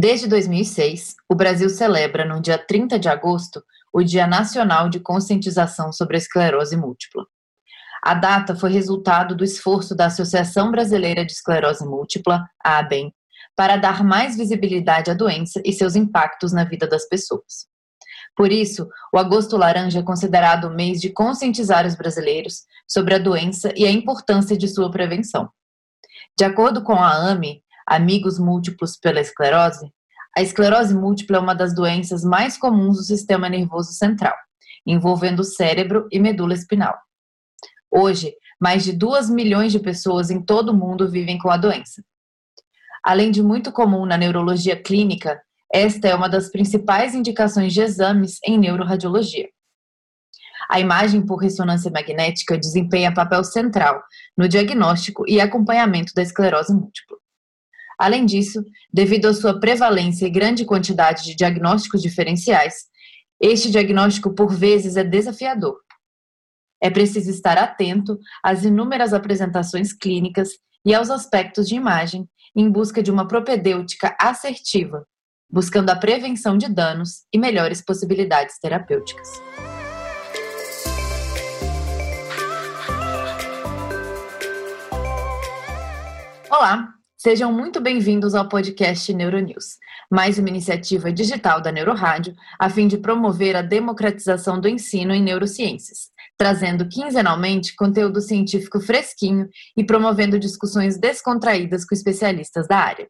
Desde 2006, o Brasil celebra, no dia 30 de agosto, o Dia Nacional de Conscientização sobre a Esclerose Múltipla. A data foi resultado do esforço da Associação Brasileira de Esclerose Múltipla, a ABEM, para dar mais visibilidade à doença e seus impactos na vida das pessoas. Por isso, o Agosto Laranja é considerado o mês de conscientizar os brasileiros sobre a doença e a importância de sua prevenção. De acordo com a AME, Amigos Múltiplos pela Esclerose, a esclerose múltipla é uma das doenças mais comuns do sistema nervoso central, envolvendo o cérebro e medula espinal. Hoje, mais de 2 milhões de pessoas em todo o mundo vivem com a doença. Além de muito comum na neurologia clínica, esta é uma das principais indicações de exames em neuroradiologia. A imagem por ressonância magnética desempenha papel central no diagnóstico e acompanhamento da esclerose múltipla. Além disso, devido à sua prevalência e grande quantidade de diagnósticos diferenciais, este diagnóstico por vezes é desafiador. É preciso estar atento às inúmeras apresentações clínicas e aos aspectos de imagem em busca de uma propedêutica assertiva, buscando a prevenção de danos e melhores possibilidades terapêuticas. Olá, sejam muito bem-vindos ao podcast Neuronews, mais uma iniciativa digital da Neurorádio a fim de promover a democratização do ensino em neurociências trazendo quinzenalmente conteúdo científico fresquinho e promovendo discussões descontraídas com especialistas da área.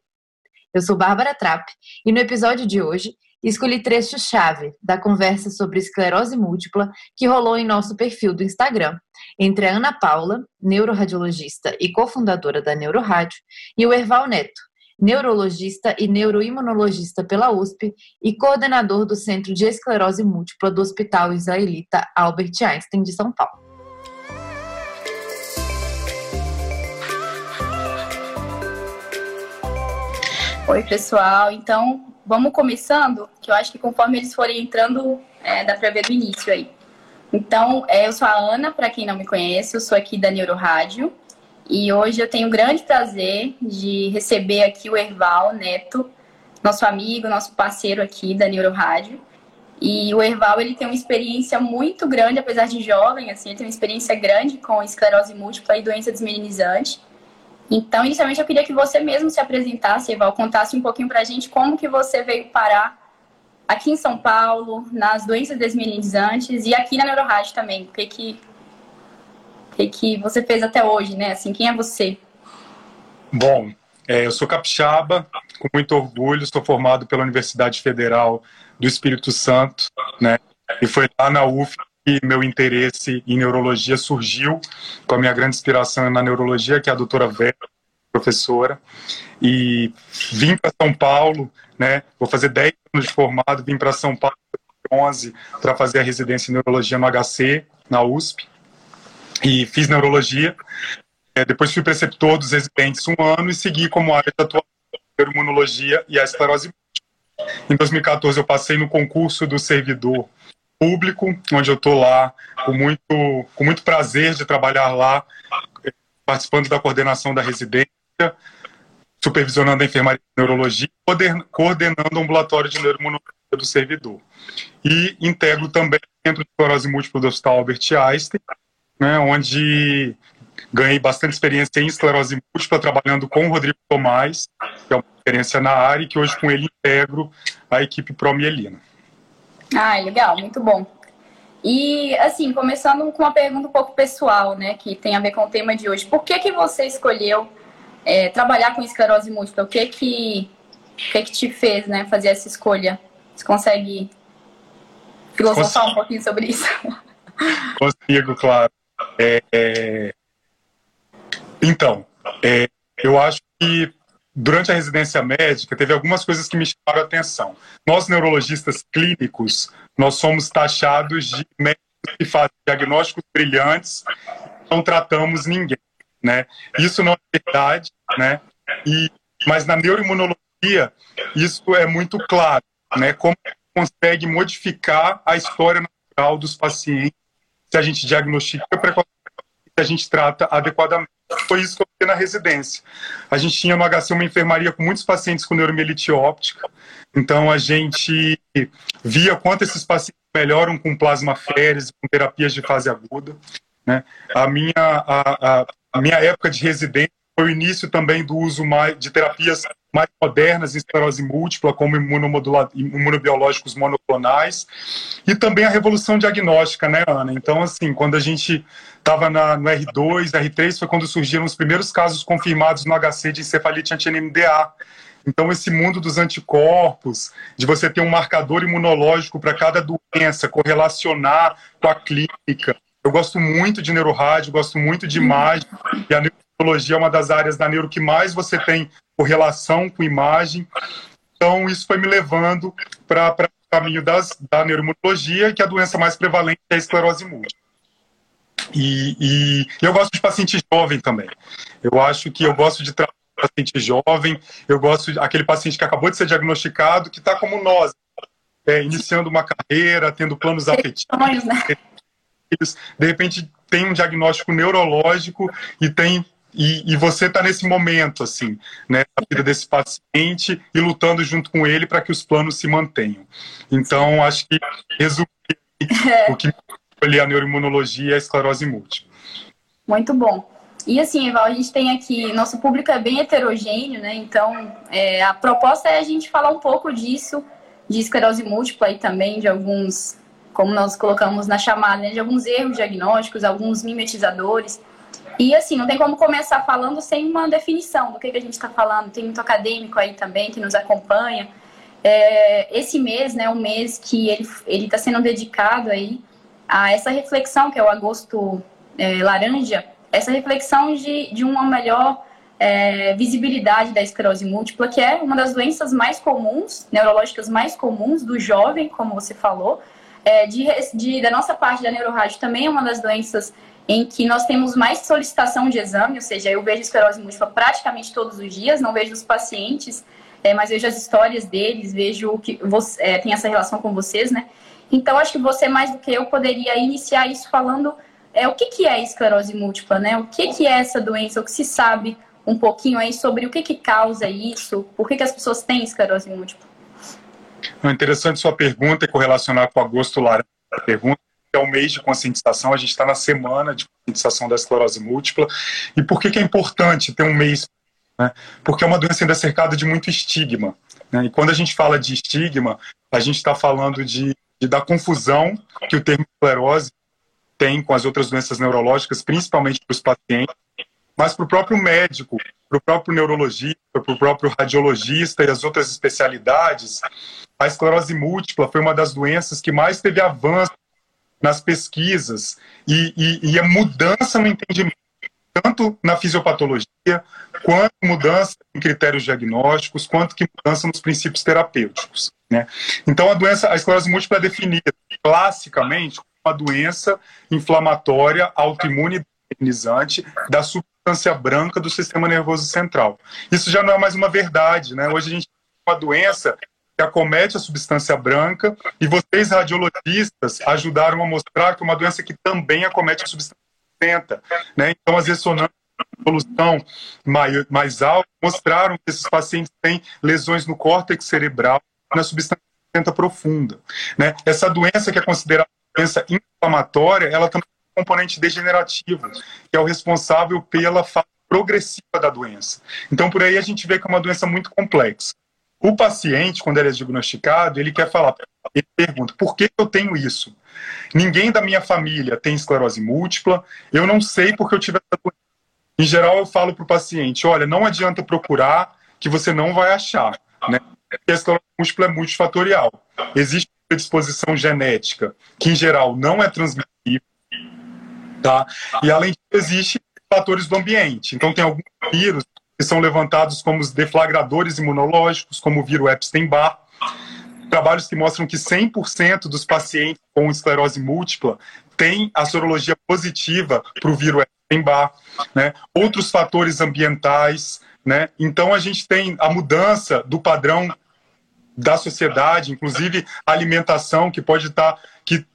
Eu sou Bárbara Trapp e no episódio de hoje escolhi trecho-chave da conversa sobre esclerose múltipla que rolou em nosso perfil do Instagram, entre a Ana Paula, neuroradiologista e cofundadora da Neurorádio, e o Erval Neto, neurologista e neuroimunologista pela USP e coordenador do Centro de Esclerose Múltipla do Hospital Israelita Albert Einstein de São Paulo. Oi, pessoal. Então, vamos começando, que eu acho que conforme eles forem entrando, é, dá para ver do início aí. Então, é, eu sou a Ana, para quem não me conhece, eu sou aqui da Neurorádio. E hoje eu tenho o grande prazer de receber aqui o Erval Neto, nosso amigo, nosso parceiro aqui da Neuro Rádio. E o Erval, ele tem uma experiência muito grande, apesar de jovem, assim, ele tem uma experiência grande com esclerose múltipla e doença desmeninizante. Então, inicialmente, eu queria que você mesmo se apresentasse, Erval, contasse um pouquinho pra gente como que você veio parar aqui em São Paulo, nas doenças desmeninizantes e aqui na Neurorádio também. O que que que, que você fez até hoje, né? Assim, quem é você? Bom, é, eu sou capixaba, com muito orgulho, sou formado pela Universidade Federal do Espírito Santo, né? E foi lá na UF meu interesse em neurologia surgiu, com a minha grande inspiração na neurologia, que é a doutora Vera, professora. E vim para São Paulo, né? Vou fazer 10 anos de formado, vim para São Paulo em 2011 para fazer a residência em neurologia no HC, na USP e fiz neurologia. É, depois fui preceptor dos residentes um ano e segui como área de atuação imunologia e a esclerose Em 2014 eu passei no concurso do servidor público, onde eu estou lá com muito, com muito prazer de trabalhar lá, participando da coordenação da residência, supervisionando a enfermaria de neurologia, coordenando o ambulatório de neuroimunologia do servidor. E integro também o Centro de Esclerose Múltipla do Hospital Albert Einstein, né, onde ganhei bastante experiência em esclerose múltipla, trabalhando com o Rodrigo Tomás, que é uma experiência na área, e que hoje com ele integro a equipe Promielina. Ah, legal, muito bom. E, assim, começando com uma pergunta um pouco pessoal, né, que tem a ver com o tema de hoje. Por que que você escolheu é, trabalhar com esclerose múltipla? O que que, o que que te fez, né, fazer essa escolha? Você consegue filosofar Consigo. um pouquinho sobre isso? Consigo, claro. É, é, então, é, eu acho que durante a residência médica teve algumas coisas que me chamaram a atenção. Nós, neurologistas clínicos, nós somos taxados de médicos que fazem diagnósticos brilhantes não tratamos ninguém, né? Isso não é verdade, né? E, mas na neuroimunologia, isso é muito claro, né? Como consegue modificar a história natural dos pacientes se a gente diagnostica precocemente, se a gente trata adequadamente. Foi isso que eu na residência. A gente tinha no HC uma enfermaria com muitos pacientes com neuromielite óptica, então a gente via quanto esses pacientes melhoram com plasmaféresis, com terapias de fase aguda. Né? A, minha, a, a, a minha época de residência foi o início também do uso mais, de terapias mais modernas em esclerose múltipla, como imunobiológicos monoclonais, e também a revolução diagnóstica, né, Ana? Então, assim, quando a gente estava no R2, R3, foi quando surgiram os primeiros casos confirmados no HC de encefalite anti-NMDA. Então, esse mundo dos anticorpos, de você ter um marcador imunológico para cada doença, correlacionar com a clínica. Eu gosto muito de neurorádio, gosto muito de imagem, e a neurologia é uma das áreas da neuro que mais você tem correlação com imagem. Então, isso foi me levando para o caminho das, da neuroimunologia, que a doença mais prevalente é a esclerose múltipla. E, e, eu gosto de paciente jovem também. Eu acho que eu gosto de tratar paciente jovem, eu gosto daquele paciente que acabou de ser diagnosticado, que está como nós, é, iniciando uma carreira, tendo planos afetivos, né? de repente tem um diagnóstico neurológico e tem e, e você está nesse momento, assim, né, a vida desse paciente e lutando junto com ele para que os planos se mantenham. Então, acho que resumir é. o que ali a neuroimunologia e a esclerose múltipla. Muito bom. E assim, Eval, a gente tem aqui, nosso público é bem heterogêneo, né? Então, é, a proposta é a gente falar um pouco disso, de esclerose múltipla e também de alguns, como nós colocamos na chamada, né, de alguns erros diagnósticos, alguns mimetizadores. E assim, não tem como começar falando sem uma definição do que, que a gente está falando. Tem muito acadêmico aí também que nos acompanha. É, esse mês, né, um mês que ele está sendo dedicado aí a essa reflexão, que é o agosto é, laranja, essa reflexão de, de uma melhor é, visibilidade da esclerose múltipla, que é uma das doenças mais comuns, neurológicas mais comuns do jovem, como você falou. É, de, de, da nossa parte da neurorádio também é uma das doenças em que nós temos mais solicitação de exame, ou seja, eu vejo esclerose múltipla praticamente todos os dias, não vejo os pacientes, é, mas vejo as histórias deles, vejo que você, é, tem essa relação com vocês, né? Então, acho que você, mais do que eu, poderia iniciar isso falando é, o que, que é esclerose múltipla, né? O que, que é essa doença, o que se sabe um pouquinho aí sobre o que, que causa isso, por que, que as pessoas têm esclerose múltipla. É interessante sua pergunta e correlacionar com o agosto laranja. Pergunta é o mês de conscientização, a gente está na semana de conscientização da esclerose múltipla. E por que, que é importante ter um mês? Né? Porque é uma doença ainda cercada de muito estigma. Né? E quando a gente fala de estigma, a gente está falando de, de, da confusão que o termo esclerose tem com as outras doenças neurológicas, principalmente para os pacientes, mas para o próprio médico, para o próprio neurologista, para o próprio radiologista e as outras especialidades, a esclerose múltipla foi uma das doenças que mais teve avanço nas pesquisas e, e, e a mudança no entendimento, tanto na fisiopatologia, quanto mudança em critérios diagnósticos, quanto que mudança nos princípios terapêuticos. Né? Então, a doença, a esclerose múltipla é definida classicamente como uma doença inflamatória autoimune da substância branca do sistema nervoso central. Isso já não é mais uma verdade, né? Hoje a gente tem uma doença que acomete a substância branca, e vocês, radiologistas, ajudaram a mostrar que é uma doença que também acomete a substância cinzenta. Né? Então, as ressonâncias evolução mais, mais alta mostraram que esses pacientes têm lesões no córtex cerebral na substância cinzenta profunda. Né? Essa doença que é considerada doença inflamatória, ela também tem um componente degenerativo, que é o responsável pela fase progressiva da doença. Então, por aí a gente vê que é uma doença muito complexa. O paciente, quando ele é diagnosticado, ele quer falar, ele pergunta, por que eu tenho isso? Ninguém da minha família tem esclerose múltipla, eu não sei porque eu tive essa doença. Em geral, eu falo para o paciente, olha, não adianta procurar que você não vai achar, né? Porque a esclerose múltipla é multifatorial. Existe predisposição genética, que em geral não é transmissível, tá? E além disso, existem fatores do ambiente. Então, tem alguns vírus que são levantados como os deflagradores imunológicos, como o vírus Epstein-Barr. Trabalhos que mostram que 100% dos pacientes com esclerose múltipla têm a sorologia positiva para o vírus Epstein-Barr. Né? Outros fatores ambientais. Né? Então, a gente tem a mudança do padrão da sociedade, inclusive a alimentação, que pode estar, tá, que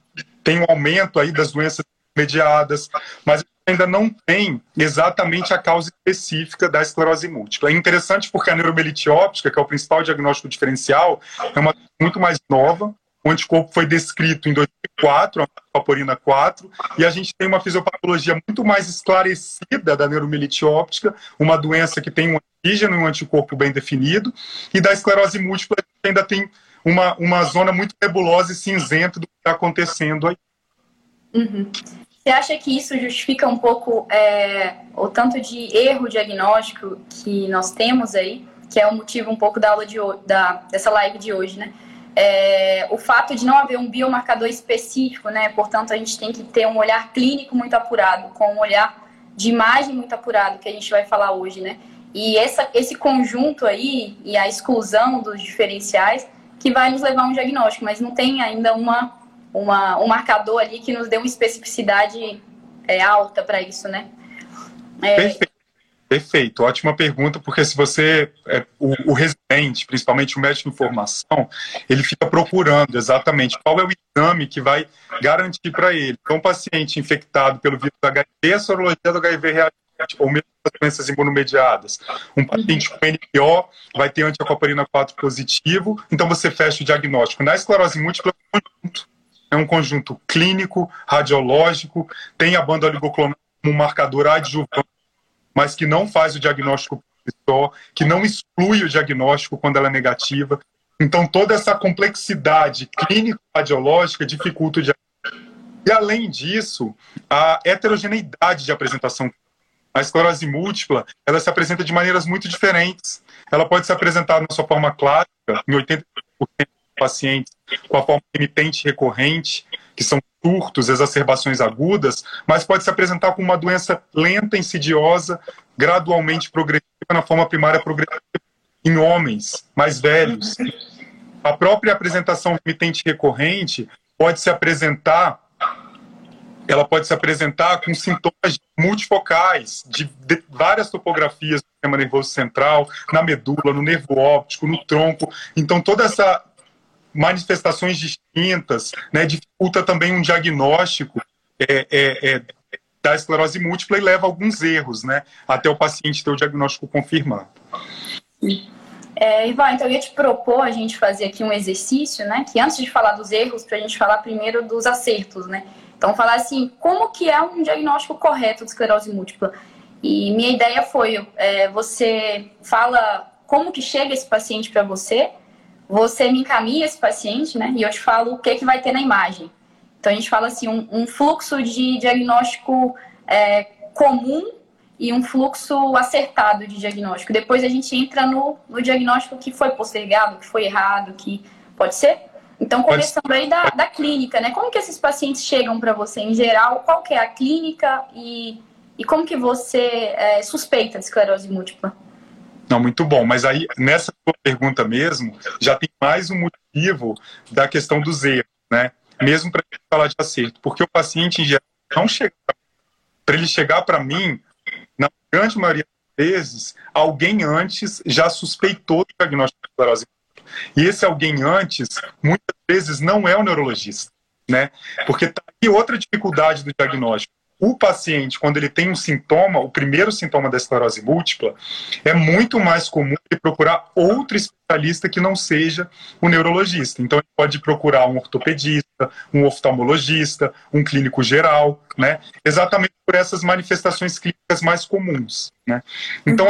tem um aumento aí das doenças mediadas, mas ainda não tem exatamente a causa específica da esclerose múltipla. É interessante porque a neuromelite óptica, que é o principal diagnóstico diferencial, é uma muito mais nova. O anticorpo foi descrito em 2004, a paporina 4, e a gente tem uma fisiopatologia muito mais esclarecida da neuromelite óptica, uma doença que tem um antígeno e um anticorpo bem definido, e da esclerose múltipla ainda tem uma, uma zona muito nebulosa e cinzenta do que está acontecendo aí. Uhum. Você acha que isso justifica um pouco é, o tanto de erro diagnóstico que nós temos aí, que é o motivo um pouco da aula de da, dessa live de hoje, né? É, o fato de não haver um biomarcador específico, né? Portanto, a gente tem que ter um olhar clínico muito apurado, com um olhar de imagem muito apurado, que a gente vai falar hoje, né? E essa, esse conjunto aí e a exclusão dos diferenciais que vai nos levar a um diagnóstico, mas não tem ainda uma uma, um marcador ali que nos dê uma especificidade é, alta para isso, né? É... Perfeito. Perfeito, ótima pergunta, porque se você, é, o, o, residente, principalmente o médico de informação, ele fica procurando exatamente qual é o exame que vai garantir para ele. Então, um paciente infectado pelo vírus HIV, a sorologia do HIV reagente, ou mesmo as doenças imunomediadas. Um paciente com NPO vai ter antiacoparina 4 positivo, então você fecha o diagnóstico. Na esclerose múltipla, é um conjunto clínico, radiológico, tem a banda oligoclonal como marcador adjuvante, mas que não faz o diagnóstico só, que não exclui o diagnóstico quando ela é negativa. Então, toda essa complexidade clínico-radiológica dificulta o diagnóstico. E, além disso, a heterogeneidade de apresentação. A esclerose múltipla, ela se apresenta de maneiras muito diferentes. Ela pode se apresentar na sua forma clássica, em 80% pacientes com a forma remitente recorrente, que são surtos, exacerbações agudas, mas pode se apresentar como uma doença lenta, insidiosa, gradualmente progressiva, na forma primária progressiva, em homens mais velhos. A própria apresentação remitente recorrente pode se apresentar ela pode se apresentar com sintomas multifocais, de, de, várias topografias do sistema nervoso central, na medula, no nervo óptico, no tronco. Então, toda essa manifestações distintas, né, dificulta também um diagnóstico é, é, é, da esclerose múltipla e leva a alguns erros, né, até o paciente ter o diagnóstico confirmado. É, Ivan, então eu ia te propor a gente fazer aqui um exercício, né, que antes de falar dos erros, para a gente falar primeiro dos acertos, né. Então, falar assim, como que é um diagnóstico correto de esclerose múltipla? E minha ideia foi, é, você fala como que chega esse paciente para você, você me encaminha esse paciente, né? E eu te falo o que, que vai ter na imagem. Então a gente fala assim, um, um fluxo de diagnóstico é, comum e um fluxo acertado de diagnóstico. Depois a gente entra no, no diagnóstico que foi postergado, que foi errado, que pode ser. Então, começando aí da, da clínica, né? Como que esses pacientes chegam para você em geral? Qual que é a clínica e, e como que você é, suspeita de esclerose múltipla? Não, muito bom. Mas aí, nessa sua pergunta mesmo, já tem mais um motivo da questão dos erros, né? Mesmo para falar de acerto. Porque o paciente, em geral, não chega. Para ele chegar para mim, na grande maioria das vezes, alguém antes já suspeitou do diagnóstico de esclerose E esse alguém antes, muitas vezes, não é o neurologista, né? Porque tá aí outra dificuldade do diagnóstico o paciente, quando ele tem um sintoma, o primeiro sintoma da esclerose múltipla, é muito mais comum ele procurar outro especialista que não seja o neurologista. Então, ele pode procurar um ortopedista, um oftalmologista, um clínico geral, né? Exatamente por essas manifestações clínicas mais comuns, né? Então,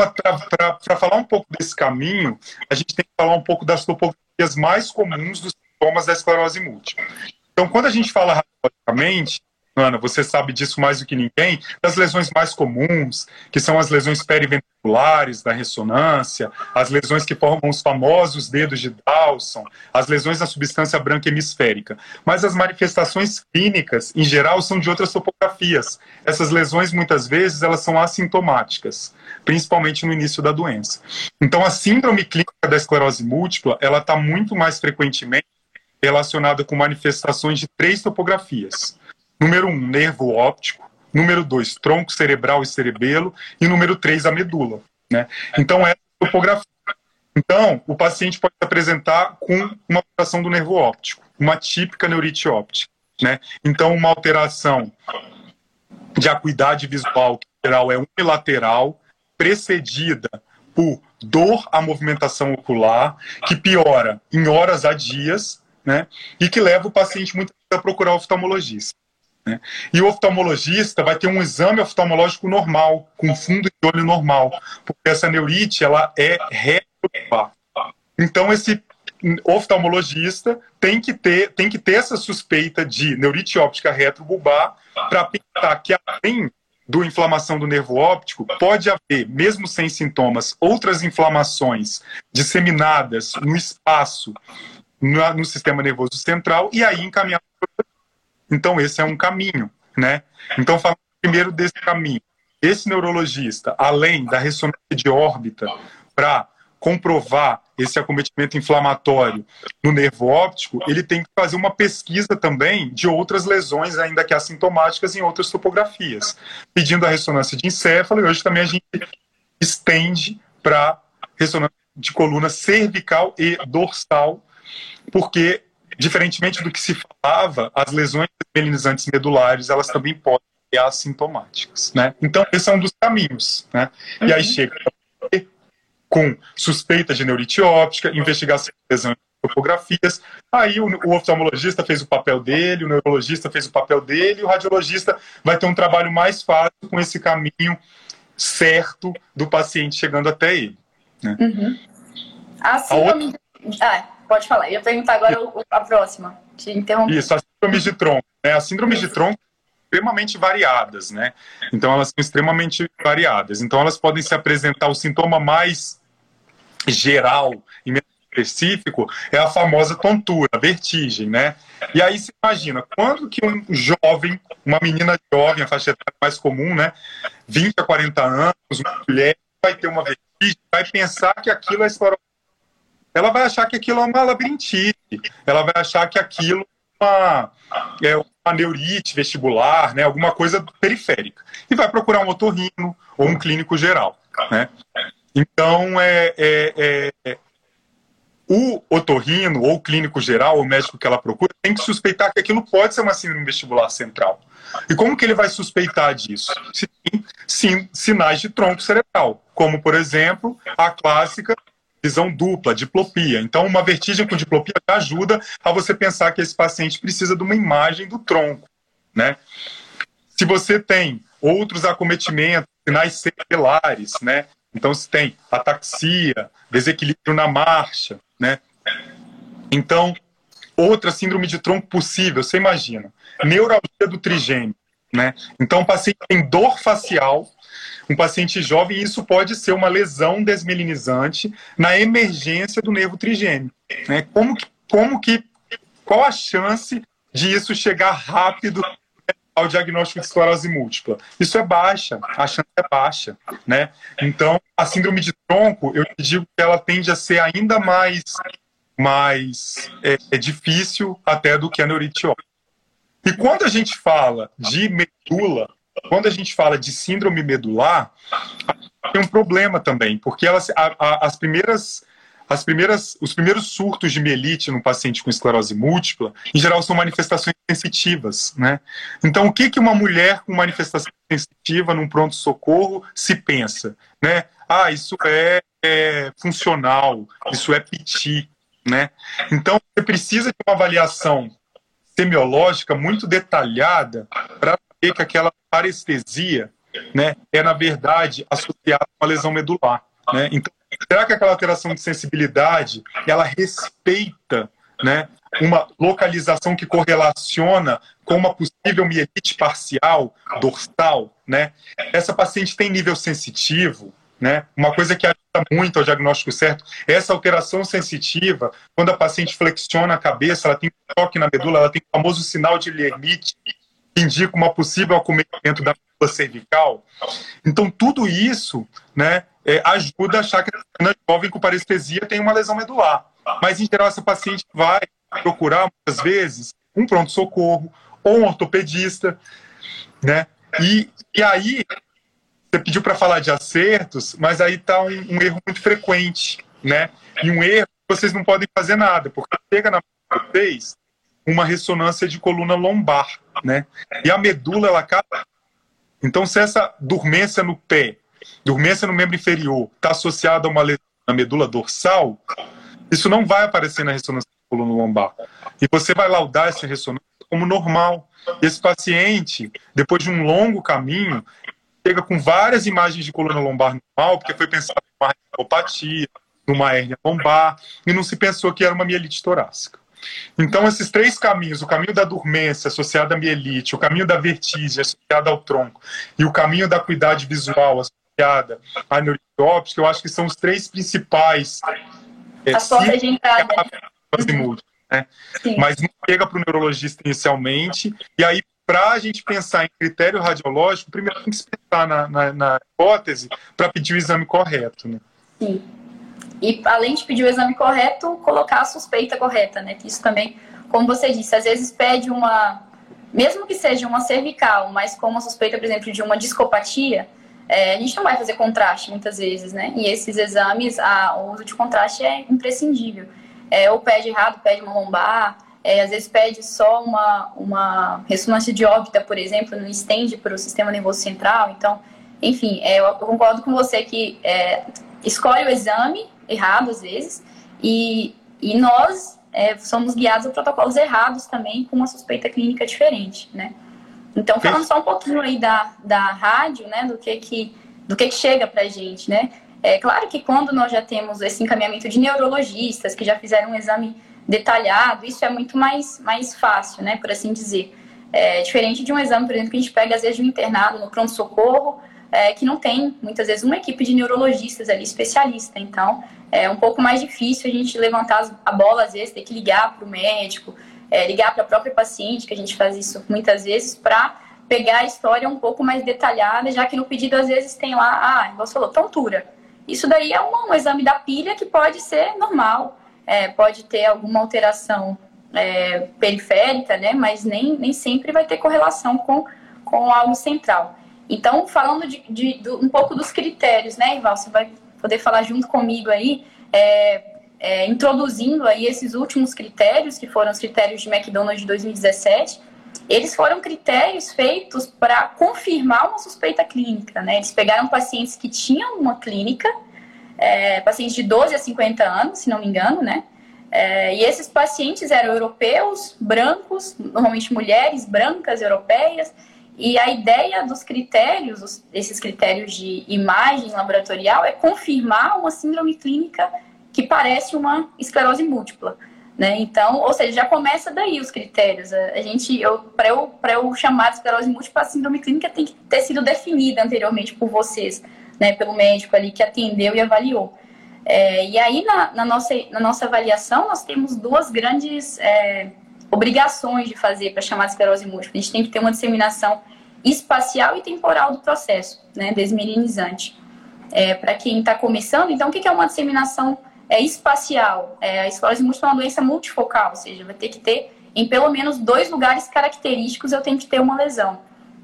para falar um pouco desse caminho, a gente tem que falar um pouco das topografias mais comuns dos sintomas da esclerose múltipla. Então, quando a gente fala radiologicamente, Ana, você sabe disso mais do que ninguém, das lesões mais comuns, que são as lesões periventriculares da ressonância, as lesões que formam os famosos dedos de Dawson, as lesões da substância branca hemisférica. Mas as manifestações clínicas, em geral, são de outras topografias. Essas lesões, muitas vezes, elas são assintomáticas, principalmente no início da doença. Então, a síndrome clínica da esclerose múltipla, ela está muito mais frequentemente relacionada com manifestações de três topografias Número um, nervo óptico. Número dois, tronco cerebral e cerebelo. E número três, a medula. Né? Então, é a topografia. Então, o paciente pode se apresentar com uma alteração do nervo óptico, uma típica neurite óptica. Né? Então, uma alteração de acuidade visual, que geral é unilateral, precedida por dor à movimentação ocular, que piora em horas a dias, né, e que leva o paciente vezes a procurar o oftalmologista. Né? E o oftalmologista vai ter um exame oftalmológico normal, com fundo de olho normal, porque essa neurite ela é retrobular. Então esse oftalmologista tem que ter tem que ter essa suspeita de neurite óptica retrobulbar para pensar que além do inflamação do nervo óptico, pode haver, mesmo sem sintomas, outras inflamações disseminadas no espaço no, no sistema nervoso central e aí encaminhar. Então, esse é um caminho, né? Então, falando primeiro desse caminho. Esse neurologista, além da ressonância de órbita, para comprovar esse acometimento inflamatório no nervo óptico, ele tem que fazer uma pesquisa também de outras lesões, ainda que assintomáticas, em outras topografias, pedindo a ressonância de encéfalo, e hoje também a gente estende para ressonância de coluna cervical e dorsal, porque, diferentemente do que se falava, as lesões melinizantes medulares, elas também podem ser assintomáticas, né? Então, esse é um dos caminhos, né? Uhum. E aí uhum. chega com suspeita de neurite óptica, investigação de lesão em topografias. Aí o, o, oftalmologista fez o papel dele, o neurologista fez o papel dele, e o radiologista vai ter um trabalho mais fácil com esse caminho certo do paciente chegando até ele. Né? Uhum. A síndrome... outra... Ah, pode falar. Eu ia perguntar agora a próxima. Te interrompi. Isso, a síndrome de tronco. Né? As síndromes de tronco extremamente variadas, né? Então elas são extremamente variadas. Então elas podem se apresentar o sintoma mais geral e menos específico é a famosa tontura, a vertigem, né? E aí se imagina, quando que um jovem, uma menina jovem, a faixa etária mais comum, né, 20 a 40 anos, uma mulher vai ter uma vertigem, vai pensar que aquilo é esclerose. Ela vai achar que aquilo é uma labirintite, ela vai achar que aquilo é uma, é uma neurite vestibular, né, alguma coisa periférica. E vai procurar um otorrino ou um clínico geral, né? Então, é, é, é, o otorrino ou o clínico geral, o médico que ela procura, tem que suspeitar que aquilo pode ser uma síndrome vestibular central. E como que ele vai suspeitar disso? Sim, sinais de tronco cerebral, como, por exemplo, a clássica visão dupla, diplopia. Então, uma vertigem com diplopia ajuda a você pensar que esse paciente precisa de uma imagem do tronco, né? Se você tem outros acometimentos, sinais celulares, né? Então, se tem ataxia, desequilíbrio na marcha, né? Então, outra síndrome de tronco possível, você imagina, neuralgia do trigêmeo, né? Então, o paciente tem dor facial, um paciente jovem, isso pode ser uma lesão desmelinizante na emergência do nervo trigêmeo, né? Como que, como que, qual a chance de isso chegar rápido ao diagnóstico de esclerose múltipla. Isso é baixa, a chance é baixa, né? Então, a síndrome de tronco, eu digo que ela tende a ser ainda mais, mais é, é difícil até do que a óptica. E quando a gente fala de medula, quando a gente fala de síndrome medular, tem um problema também, porque elas, a, a, as primeiras as primeiras, os primeiros surtos de mielite no paciente com esclerose múltipla, em geral, são manifestações sensitivas, né? Então, o que, que uma mulher com manifestação sensitiva num pronto-socorro se pensa, né? Ah, isso é, é funcional, isso é piti, né? Então, você precisa de uma avaliação semiológica muito detalhada para ver que aquela parestesia, né, é, na verdade, associada a uma lesão medular, né? Então, Será que aquela alteração de sensibilidade ela respeita né, uma localização que correlaciona com uma possível mielite parcial dorsal? Né? Essa paciente tem nível sensitivo, né? Uma coisa que ajuda muito ao diagnóstico certo é essa alteração sensitiva, quando a paciente flexiona a cabeça, ela tem um toque na medula, ela tem o famoso sinal de Lermite, indica uma possível acometimento da medula cervical. Então, tudo isso, né, é, ajuda a achar que a jovem com parestesia tem uma lesão medular. Mas, em geral, essa paciente vai procurar, muitas vezes, um pronto-socorro ou um ortopedista, né? E, e aí, você pediu para falar de acertos, mas aí está um, um, erro muito frequente, né? E um erro que vocês não podem fazer nada, porque chega na vocês uma ressonância de coluna lombar, né? E a medula, ela acaba Então, se essa dormência no pé, dormência no membro inferior, está associada a uma lesão na medula dorsal, isso não vai aparecer na ressonância coluna lombar. E você vai laudar essa ressonância como normal. Esse paciente, depois de um longo caminho, chega com várias imagens de coluna lombar normal, porque foi pensado numa radiolopatia, numa hérnia lombar, e não se pensou que era uma mielite torácica. Então, esses três caminhos, o caminho da dormência associado à mielite, o caminho da vertigem associado ao tronco e o caminho da acuidade visual associada à neurotópica, eu acho que são os três principais. É, a porta de entrada. Né? Mas não chega para o neurologista inicialmente, e aí para a gente pensar em critério radiológico, primeiro tem que se pensar na, na, na hipótese para pedir o exame correto. Né? Sim. E além de pedir o exame correto, colocar a suspeita correta, né? Isso também, como você disse, às vezes pede uma, mesmo que seja uma cervical, mas com uma suspeita, por exemplo, de uma discopatia, é, a gente não vai fazer contraste muitas vezes, né? E esses exames, a, o uso de contraste é imprescindível. É, ou pede errado, pede uma lombar, é, às vezes pede só uma, uma ressonância de órbita, por exemplo, não estende para o sistema nervoso central. Então, enfim, é, eu concordo com você que é, escolhe o exame errado às vezes e, e nós é, somos guiados a protocolos errados também com uma suspeita clínica diferente, né? Então, falando só um pouquinho aí da, da rádio, né, do que que, do que, que chega para a gente, né? É claro que quando nós já temos esse encaminhamento de neurologistas que já fizeram um exame detalhado, isso é muito mais, mais fácil, né, por assim dizer. É, diferente de um exame, por exemplo, que a gente pega às vezes de um internado no pronto-socorro, é, que não tem, muitas vezes, uma equipe de neurologistas ali especialista. Então, é um pouco mais difícil a gente levantar a bola, às vezes, ter que ligar para o médico, é, ligar para a própria paciente, que a gente faz isso muitas vezes, para pegar a história um pouco mais detalhada, já que no pedido, às vezes, tem lá, ah, você falou, tontura. Isso daí é um, um exame da pilha que pode ser normal, é, pode ter alguma alteração é, periférica, né? Mas nem, nem sempre vai ter correlação com, com algo central. Então, falando de, de, um pouco dos critérios, né, Ival? Você vai poder falar junto comigo aí, é, é, introduzindo aí esses últimos critérios, que foram os critérios de McDonald's de 2017. Eles foram critérios feitos para confirmar uma suspeita clínica, né? Eles pegaram pacientes que tinham uma clínica é, pacientes de 12 a 50 anos, se não me engano, né? É, e esses pacientes eram europeus, brancos, normalmente mulheres brancas, europeias, e a ideia dos critérios, os, esses critérios de imagem laboratorial, é confirmar uma síndrome clínica que parece uma esclerose múltipla. Né? Então, ou seja, já começa daí os critérios. A, gente, para eu, eu chamar de esclerose múltipla, a síndrome clínica tem que ter sido definida anteriormente por vocês né, pelo médico ali que atendeu e avaliou. É, e aí, na, na, nossa, na nossa avaliação, nós temos duas grandes é, obrigações de fazer para chamar de esclerose múltipla. A gente tem que ter uma disseminação espacial e temporal do processo, né, desmelinizante. É, para quem está começando, então, o que é uma disseminação é, espacial? É, a esclerose múltipla é uma doença multifocal, ou seja, vai ter que ter em pelo menos dois lugares característicos eu tenho que ter uma lesão.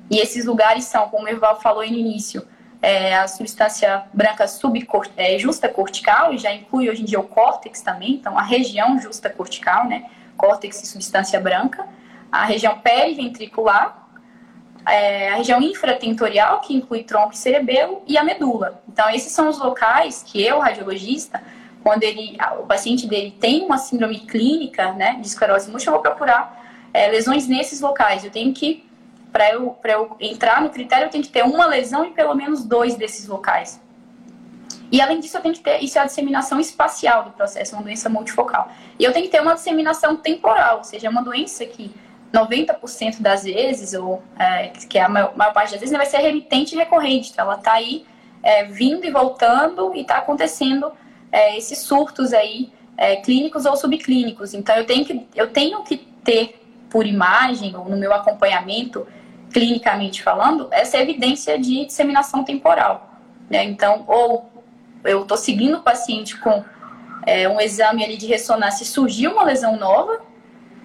E esses lugares são, como o Erval falou no início, é, a substância branca é, justa cortical, e já inclui hoje em dia o córtex também, então a região justa cortical, né? Córtex e substância branca, a região periventricular, é, a região infratentorial, que inclui tronco e cerebelo, e a medula. Então, esses são os locais que eu, radiologista, quando ele, o paciente dele tem uma síndrome clínica, né, de esclerose múltipla, eu vou procurar é, lesões nesses locais. Eu tenho que para eu, eu entrar no critério, eu tenho que ter uma lesão em pelo menos dois desses locais. E além disso, eu tenho que ter, isso é a disseminação espacial do processo, uma doença multifocal. E eu tenho que ter uma disseminação temporal, ou seja, é uma doença que 90% das vezes, ou é, que é a maior, maior, parte das vezes, vai ser remitente e recorrente. Então, ela está aí é, vindo e voltando e está acontecendo é, esses surtos aí, é, clínicos ou subclínicos. Então, eu tenho que, eu tenho que ter por imagem ou no meu acompanhamento clinicamente falando, essa evidência de disseminação temporal. Né? Então, ou eu estou seguindo o paciente com é, um exame ali de ressonância e surgiu uma lesão nova,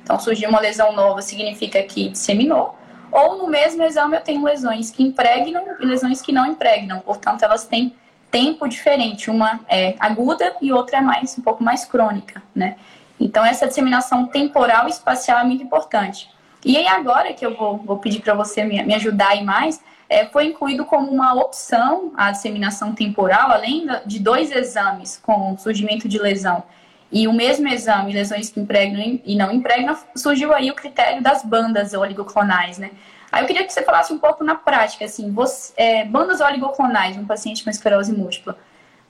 então surgiu uma lesão nova significa que disseminou, ou no mesmo exame eu tenho lesões que impregnam e lesões que não impregnam, portanto elas têm tempo diferente, uma é aguda e outra é mais um pouco mais crônica, né? Então essa disseminação temporal e espacial é muito importante. E aí agora que eu vou, vou pedir para você me, me ajudar aí mais, é, foi incluído como uma opção a disseminação temporal, além de dois exames com surgimento de lesão e o mesmo exame, lesões que impregnam e não impregnam, surgiu aí o critério das bandas oligoclonais, né? Aí eu queria que você falasse um pouco na prática, assim, você, é, bandas oligoclonais no paciente com esclerose múltipla,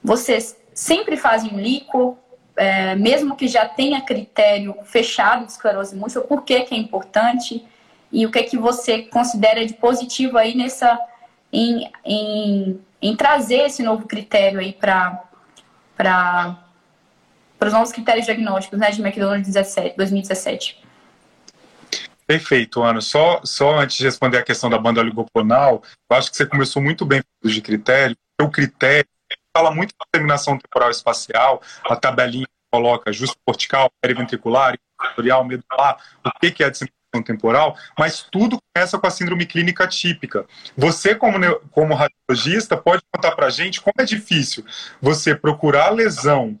vocês sempre fazem um líquido, é, mesmo que já tenha critério fechado de esclerose múltipla, por que, que é importante e o que que você considera de positivo aí nessa em, em, em trazer esse novo critério aí para para os novos critérios diagnósticos né, de McDonald's 17, 2017. Perfeito, Ana. Só, só antes de responder a questão da banda oligoclonal, eu acho que você começou muito bem de critério. O critério fala muito da determinação temporal espacial, a tabelinha coloca justo cortical, periventricular, equatorial, medular, o que, que é a temporal, mas tudo começa com a síndrome clínica típica. Você, como, como radiologista, pode contar para a gente como é difícil você procurar lesão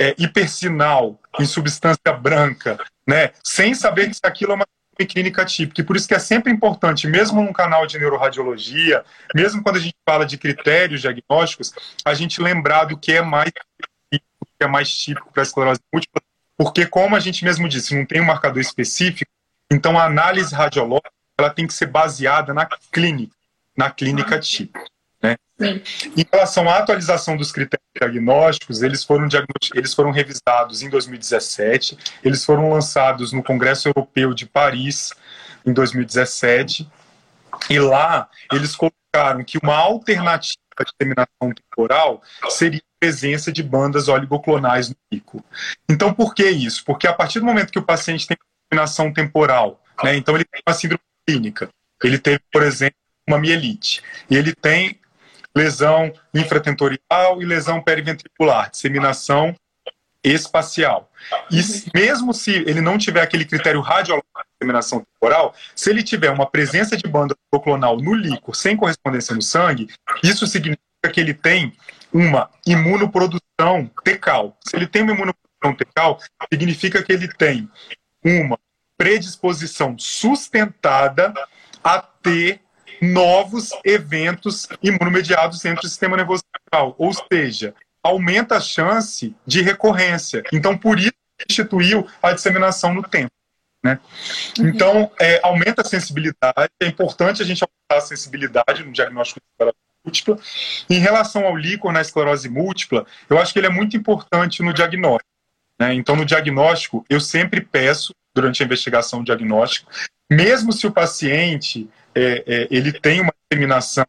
é, hipersinal em substância branca, né, sem saber que aquilo é uma clínica típica. E por isso que é sempre importante, mesmo num canal de neuroradiologia, mesmo quando a gente fala de critérios diagnósticos, a gente lembrar do que é mais típico, que é mais típico para a esclerose múltipla, porque como a gente mesmo disse, não tem um marcador específico, então a análise radiológica ela tem que ser baseada na clínica, na clínica típica. Né? Em relação à atualização dos critérios diagnósticos, eles foram, eles foram revisados em 2017, eles foram lançados no Congresso Europeu de Paris em 2017, e lá eles colocaram que uma alternativa à disseminação temporal seria a presença de bandas oligoclonais no pico. Então, por que isso? Porque a partir do momento que o paciente tem disseminação temporal, né, então ele tem uma síndrome clínica, ele teve, por exemplo, uma mielite, e ele tem lesão infratentorial e lesão periventricular, disseminação espacial. E mesmo se ele não tiver aquele critério radiológico de disseminação temporal, se ele tiver uma presença de banda clonal no líquor sem correspondência no sangue, isso significa que ele tem uma imunoprodução tecal. Se ele tem uma imunoprodução tecal, significa que ele tem uma predisposição sustentada a ter novos eventos imunomediados dentro do sistema nervoso central, ou seja, aumenta a chance de recorrência. Então, por isso, instituiu a disseminação no tempo. Né? Uhum. Então, é, aumenta a sensibilidade, é importante a gente aumentar a sensibilidade no diagnóstico de esclerose múltipla. Em relação ao líquor na esclerose múltipla, eu acho que ele é muito importante no diagnóstico. Né? Então, no diagnóstico, eu sempre peço, durante a investigação diagnóstico, mesmo se o paciente é, é, ele tem uma determinação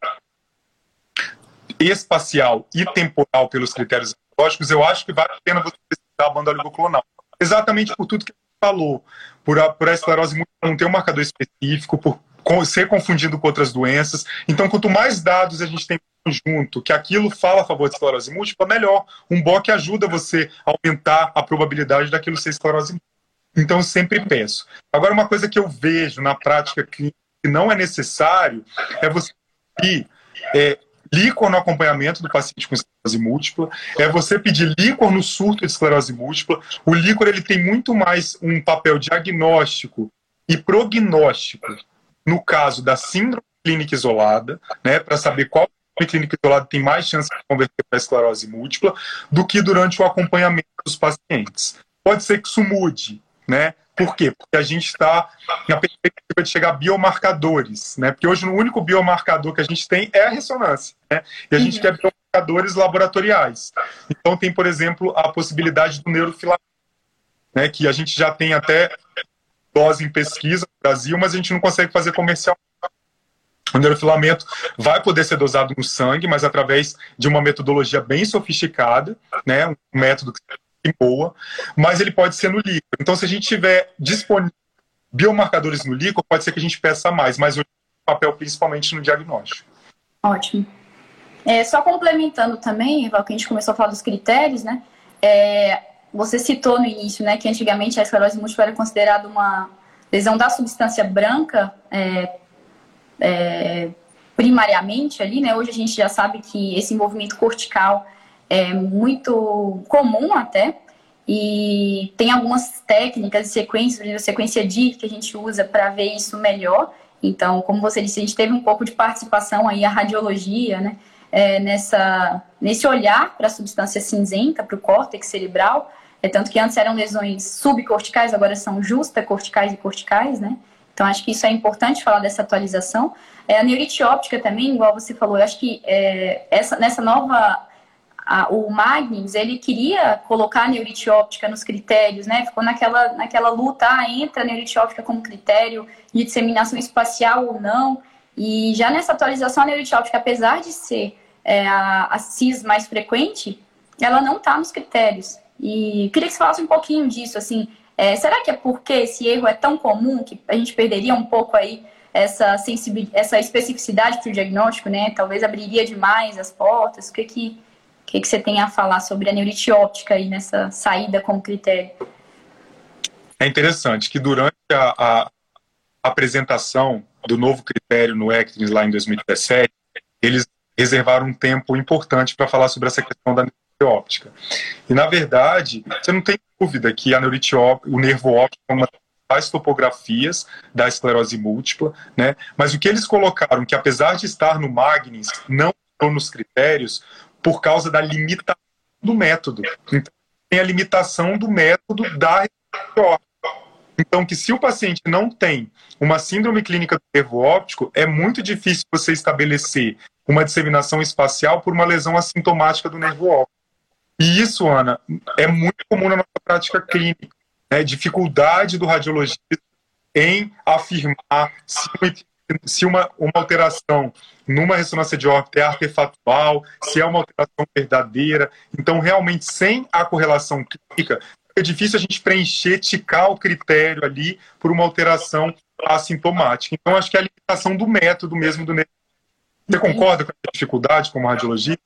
espacial e temporal pelos critérios lógicos, eu acho que vale a pena você pesquisar a banda oligoclonal. Exatamente por tudo que falou, por a, por a esclerose múltipla não ter um marcador específico, por ser confundido com outras doenças. Então, quanto mais dados a gente tem junto, que aquilo fala a favor de esclerose múltipla, melhor. Um BOC ajuda você a aumentar a probabilidade daquilo ser esclerose múltipla. Então, eu sempre peço. Agora, uma coisa que eu vejo na prática que não é necessário é você pedir é, líquor no acompanhamento do paciente com esclerose múltipla, é você pedir líquor no surto de esclerose múltipla. O líquor ele tem muito mais um papel diagnóstico e prognóstico no caso da síndrome clínica isolada, né, para saber qual clínica isolada tem mais chance de converter para esclerose múltipla do que durante o acompanhamento dos pacientes. Pode ser que isso mude, né? Por quê? Porque a gente está na perspectiva de chegar a biomarcadores, né? Porque hoje o único biomarcador que a gente tem é a ressonância, né? E a gente uhum. quer biomarcadores laboratoriais. Então tem, por exemplo, a possibilidade do neurofilamento, né? Que a gente já tem até dose em pesquisa no Brasil, mas a gente não consegue fazer comercial. O neurofilamento vai poder ser dosado no sangue, mas através de uma metodologia bem sofisticada, né? Um método que boa, mas ele pode ser no líquido. Então, se a gente tiver disponível biomarcadores no líquido, pode ser que a gente peça mais, mas o papel principalmente no diagnóstico. Ótimo. É, só complementando também, Val, que a gente começou a falar dos critérios, né? É, você citou no início, né, que antigamente a esclerose múltipla era considerada uma lesão da substância branca é, é, primariamente ali, né? Hoje a gente já sabe que esse envolvimento cortical é muito comum até. E tem algumas técnicas e sequências, a sequência DIR que a gente usa para ver isso melhor. Então, como você disse, a gente teve um pouco de participação aí, a radiologia, né? É, nessa, nesse olhar para a substância cinzenta, para o córtex cerebral, é tanto que antes eram lesões subcorticais, agora são justacorticais e corticais, né? Então, acho que isso é importante falar dessa atualização. É, a neurite óptica também, igual você falou, eu acho que é, essa, nessa nova a, o Magnus, ele queria colocar a neurite óptica nos critérios, né? Ficou naquela, naquela luta, ah, entra a neurite óptica como critério de disseminação espacial ou não. E já nessa atualização, a neurite óptica, apesar de ser é, a, a CIS mais frequente, ela não está nos critérios. E queria que você falasse um pouquinho disso, assim, é, será que é porque esse erro é tão comum que a gente perderia um pouco aí essa, essa especificidade para o diagnóstico, né? Talvez abriria demais as portas. O que que que, que você tem a falar sobre a neurite óptica aí nessa saída como critério? É interessante que durante a, a apresentação do novo critério no ECTRINS lá em 2017, eles reservaram um tempo importante para falar sobre essa questão da óptica. E, na verdade, você não tem dúvida que a neurite óptica, o nervo óptico é uma das topografias da esclerose múltipla, né? Mas o que eles colocaram, que apesar de estar no Magnus, não estão nos critérios, por causa da limitação do método. Então, tem a limitação do método da então, que se o paciente não tem uma síndrome clínica do nervo óptico, é muito difícil você estabelecer uma disseminação espacial por uma lesão assintomática do nervo óptico. E isso, Ana, é muito comum na nossa prática clínica. Né? Dificuldade do radiologista em afirmar se se uma, uma alteração numa ressonância de órbita é artefatual, se é uma alteração verdadeira. Então, realmente, sem a correlação clínica, é difícil a gente preencher, ticar o critério ali por uma alteração assintomática. Então, acho que é a limitação do método mesmo do Você concorda com a dificuldade como radiologista?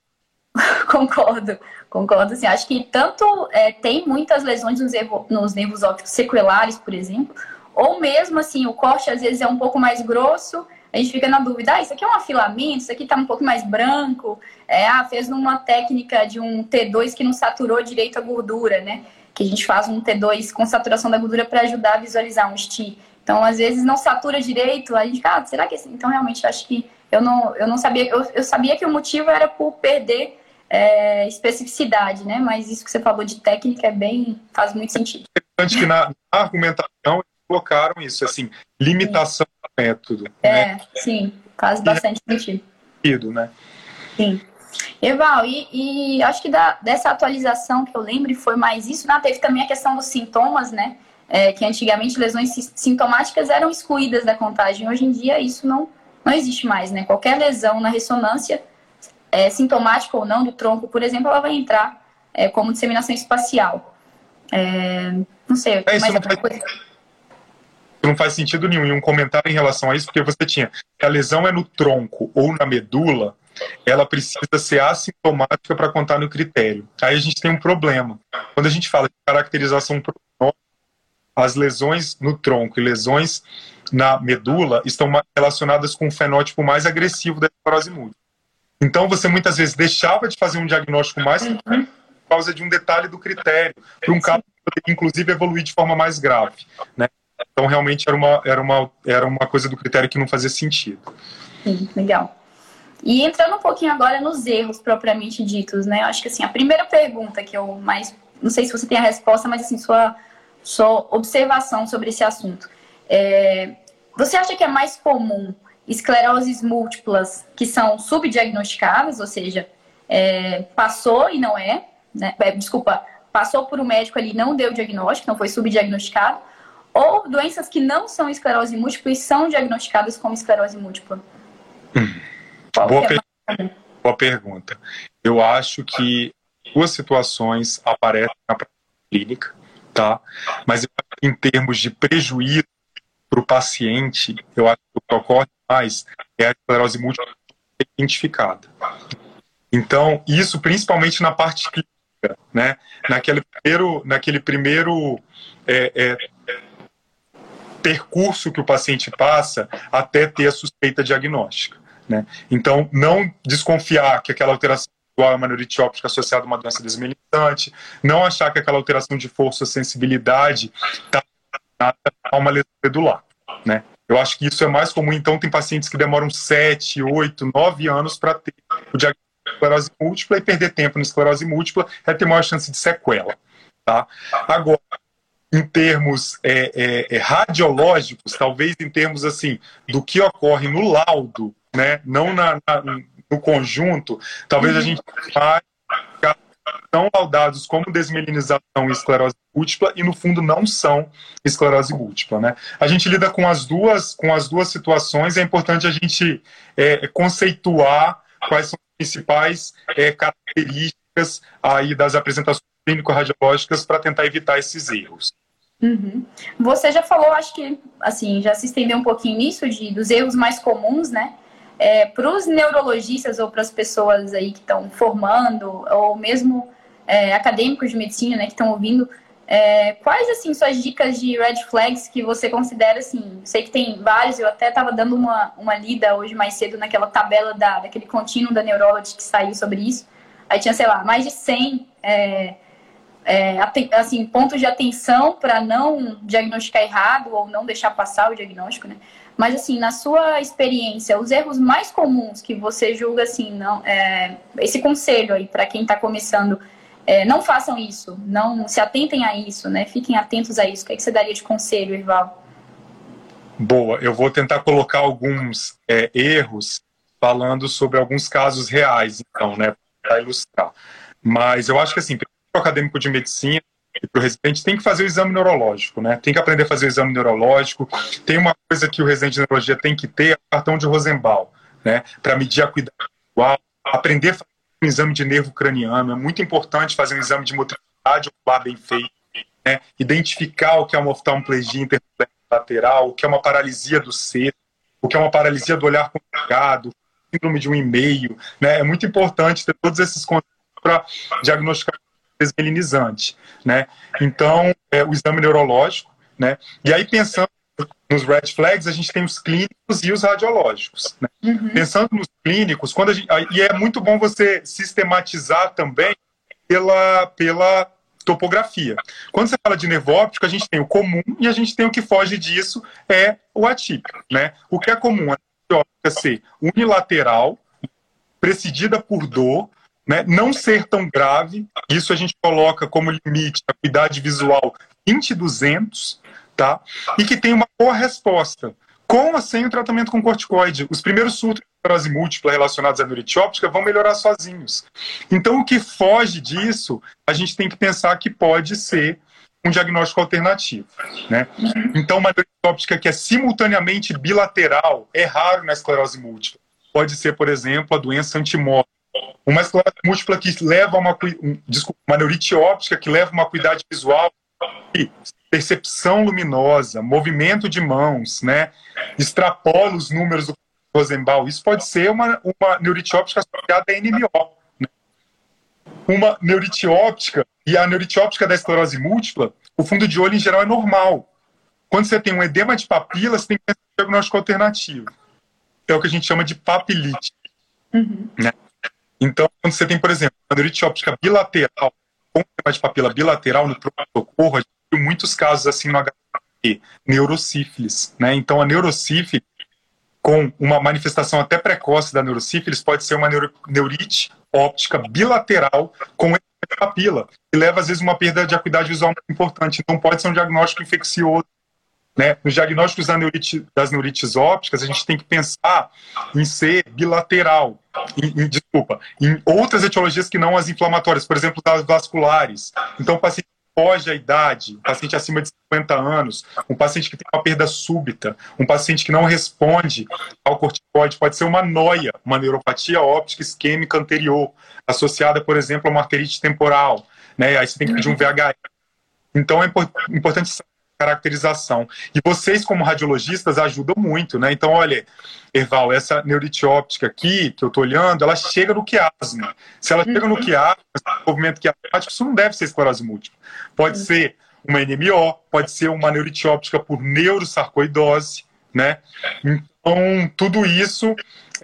concordo, concordo. Assim, acho que tanto é, tem muitas lesões nos, nos nervos ópticos sequelares, por exemplo, ou mesmo assim, o corte às vezes é um pouco mais grosso, a gente fica na dúvida, ah, isso aqui é um afilamento, isso aqui está um pouco mais branco, é, ah, fez numa técnica de um T2 que não saturou direito a gordura, né? Que a gente faz um T2 com saturação da gordura para ajudar a visualizar um STI. Então, às vezes não satura direito, a gente fica, ah, será que é assim? Então, realmente, acho que eu não, eu não sabia, eu, eu sabia que o motivo era por perder é, especificidade, né? Mas isso que você falou de técnica é bem, faz muito sentido. Antes que na argumentação colocaram isso, assim, limitação do método. É, né? sim, faz bastante sentido. sentido. né? Sim. Eval, e, e acho que da, dessa atualização que eu lembro foi mais isso, né? teve também a questão dos sintomas, né? É, que antigamente lesões sintomáticas eram excluídas da contagem. Hoje em dia isso não, não existe mais, né? Qualquer lesão na ressonância, é, sintomática ou não, do tronco, por exemplo, ela vai entrar é, como disseminação espacial. É, não sei, é, mais alguma coisa? não faz sentido nenhum. E um comentário em relação a isso, porque você tinha a lesão é no tronco ou na medula, ela precisa ser assintomática para contar no critério. Aí a gente tem um problema. Quando a gente fala de caracterização as lesões no tronco e lesões na medula estão relacionadas com um fenótipo mais agressivo da esclerose múltipla. Então você muitas vezes deixava de fazer um diagnóstico mais uhum. por causa de um detalhe do critério, para um caso que inclusive evoluir de forma mais grave, né? Então, realmente era uma, era uma, era uma coisa do critério que não fazia sentido. Sim, legal. E entrando um pouquinho agora nos erros propriamente ditos, né? Eu acho que assim, a primeira pergunta que eu mais. Não sei se você tem a resposta, mas assim, sua, sua observação sobre esse assunto. É, você acha que é mais comum escleroses múltiplas que são subdiagnosticadas, ou seja, é, passou e não é, né? É, desculpa, passou por um médico ali e não deu diagnóstico, não foi subdiagnosticado, ou doenças que não são esclerose múltipla e são diagnosticadas como esclerose múltipla? Hum. Boa, é per... Boa pergunta. Eu acho que duas situações aparecem na prática clínica, tá? Mas em termos de prejuízo para o paciente, eu acho que o que ocorre mais é a esclerose múltipla identificada. Então, isso principalmente na parte clínica, né? Naquele primeiro, naquele primeiro é, é, percurso que o paciente passa até ter a suspeita diagnóstica. Né? Então, não desconfiar que aquela alteração visual é uma neurite óptica associada a uma doença desmelinizante, não achar que aquela alteração de força ou sensibilidade está a uma lesão medular, né? Eu acho que isso é mais comum, então tem pacientes que demoram 7, 8, 9 anos para ter o diagnóstico de esclerose múltipla e perder tempo na esclerose múltipla é ter maior chance de sequela, tá? Agora, em termos é, é, é, radiológicos, talvez em termos assim do que ocorre no laudo, né, não na, na no conjunto, talvez uhum. a gente mais são laudados como desmelinização e esclerose múltipla e no fundo não são esclerose múltipla, né? A gente lida com as duas com as duas situações. É importante a gente é, conceituar quais são as principais é, características aí das apresentações clínico-radiológicas para tentar evitar esses erros. Uhum. Você já falou, acho que assim, já se estendeu um pouquinho nisso, de, dos erros mais comuns, né? É, para os neurologistas ou para as pessoas aí que estão formando, ou mesmo é, acadêmicos de medicina, né, que estão ouvindo, é, quais, assim, suas dicas de red flags que você considera, assim, sei que tem vários, eu até estava dando uma, uma lida hoje mais cedo naquela tabela da, daquele contínuo da Neurology que saiu sobre isso, aí tinha, sei lá, mais de 100 é, é, assim, pontos de atenção para não diagnosticar errado ou não deixar passar o diagnóstico, né? Mas assim, na sua experiência, os erros mais comuns que você julga assim, não, é, esse conselho aí para quem está começando, é, não façam isso, não se atentem a isso, né? Fiquem atentos a isso. O que, é que você daria de conselho, Irval? Boa, eu vou tentar colocar alguns é, erros falando sobre alguns casos reais, então, né, para ilustrar. Mas eu acho que assim, acadêmico de medicina para o residente tem que fazer o exame neurológico, né? Tem que aprender a fazer o exame neurológico. Tem uma coisa que o residente de neurologia tem que ter, é o cartão de Rosenbaum, né? Para medir a cuidado aprender a fazer um exame de nervo craniano. É muito importante fazer um exame de motricidade ocular bem feito, né? Identificar o que é uma oftalmoplegia lateral, o que é uma paralisia do ser, o que é uma paralisia do olhar complicado, síndrome de um e-mail, né? É muito importante ter todos esses conceitos para diagnosticar desmelinizante, né? Então, é, o exame neurológico, né? E aí, pensando nos red flags, a gente tem os clínicos e os radiológicos. Né? Uhum. Pensando nos clínicos, quando a gente, e é muito bom você sistematizar também pela, pela topografia. Quando você fala de nervo óptico, a gente tem o comum e a gente tem o que foge disso, é o atípico. Né? O que é comum? A óptica ser unilateral, precedida por dor, né, não ser tão grave, isso a gente coloca como limite a acuidade visual 20-200, tá? E que tem uma boa resposta, com ou sem o tratamento com corticoide. Os primeiros surtos de esclerose múltipla relacionados à neurite óptica vão melhorar sozinhos. Então, o que foge disso, a gente tem que pensar que pode ser um diagnóstico alternativo, né? Então, uma neurite óptica que é simultaneamente bilateral é raro na esclerose múltipla. Pode ser, por exemplo, a doença antimóvel uma esclerose múltipla que leva uma, um, desculpa, uma neurite óptica que leva uma acuidade visual, percepção luminosa, movimento de mãos, né? Extrapola os números do Rosenbaum. Isso pode ser uma, uma neurite óptica associada a NMO. Né? Uma neurite óptica, e a neurite óptica da esclerose múltipla, o fundo de olho em geral é normal. Quando você tem um edema de papila, você tem que ter um diagnóstico alternativo. É o que a gente chama de papilite. Uhum. Né? Então, quando você tem, por exemplo, neurite óptica bilateral, com tema de papila bilateral no pronto-socorro, a gente tem muitos casos assim no HPV, neurosífilis, né? Então, a neurosífilis, com uma manifestação até precoce da neurosífilis, pode ser uma neurite óptica bilateral com papila, que leva, às vezes, uma perda de acuidade visual muito importante. Então, pode ser um diagnóstico infeccioso né? Nos diagnósticos das neurites ópticas, a gente tem que pensar em ser bilateral, em, em, desculpa, em outras etiologias que não as inflamatórias, por exemplo, vasculares. Então, o paciente foge à idade, um paciente acima de 50 anos, um paciente que tem uma perda súbita, um paciente que não responde ao corticoide, pode ser uma noia, uma neuropatia óptica isquêmica anterior, associada, por exemplo, a uma arterite temporal. Né? Aí você tem que pedir um VHS. Então, é importante caracterização. E vocês, como radiologistas, ajudam muito, né? Então, olha, Erval, essa neurite óptica aqui, que eu estou olhando, ela chega no quiasma. Se ela chega no uhum. quiasma, movimento quiasmático, isso não deve ser esclerose múltipla. Pode uhum. ser uma NMO, pode ser uma neurite óptica por neurosarcoidose, né? Então, tudo isso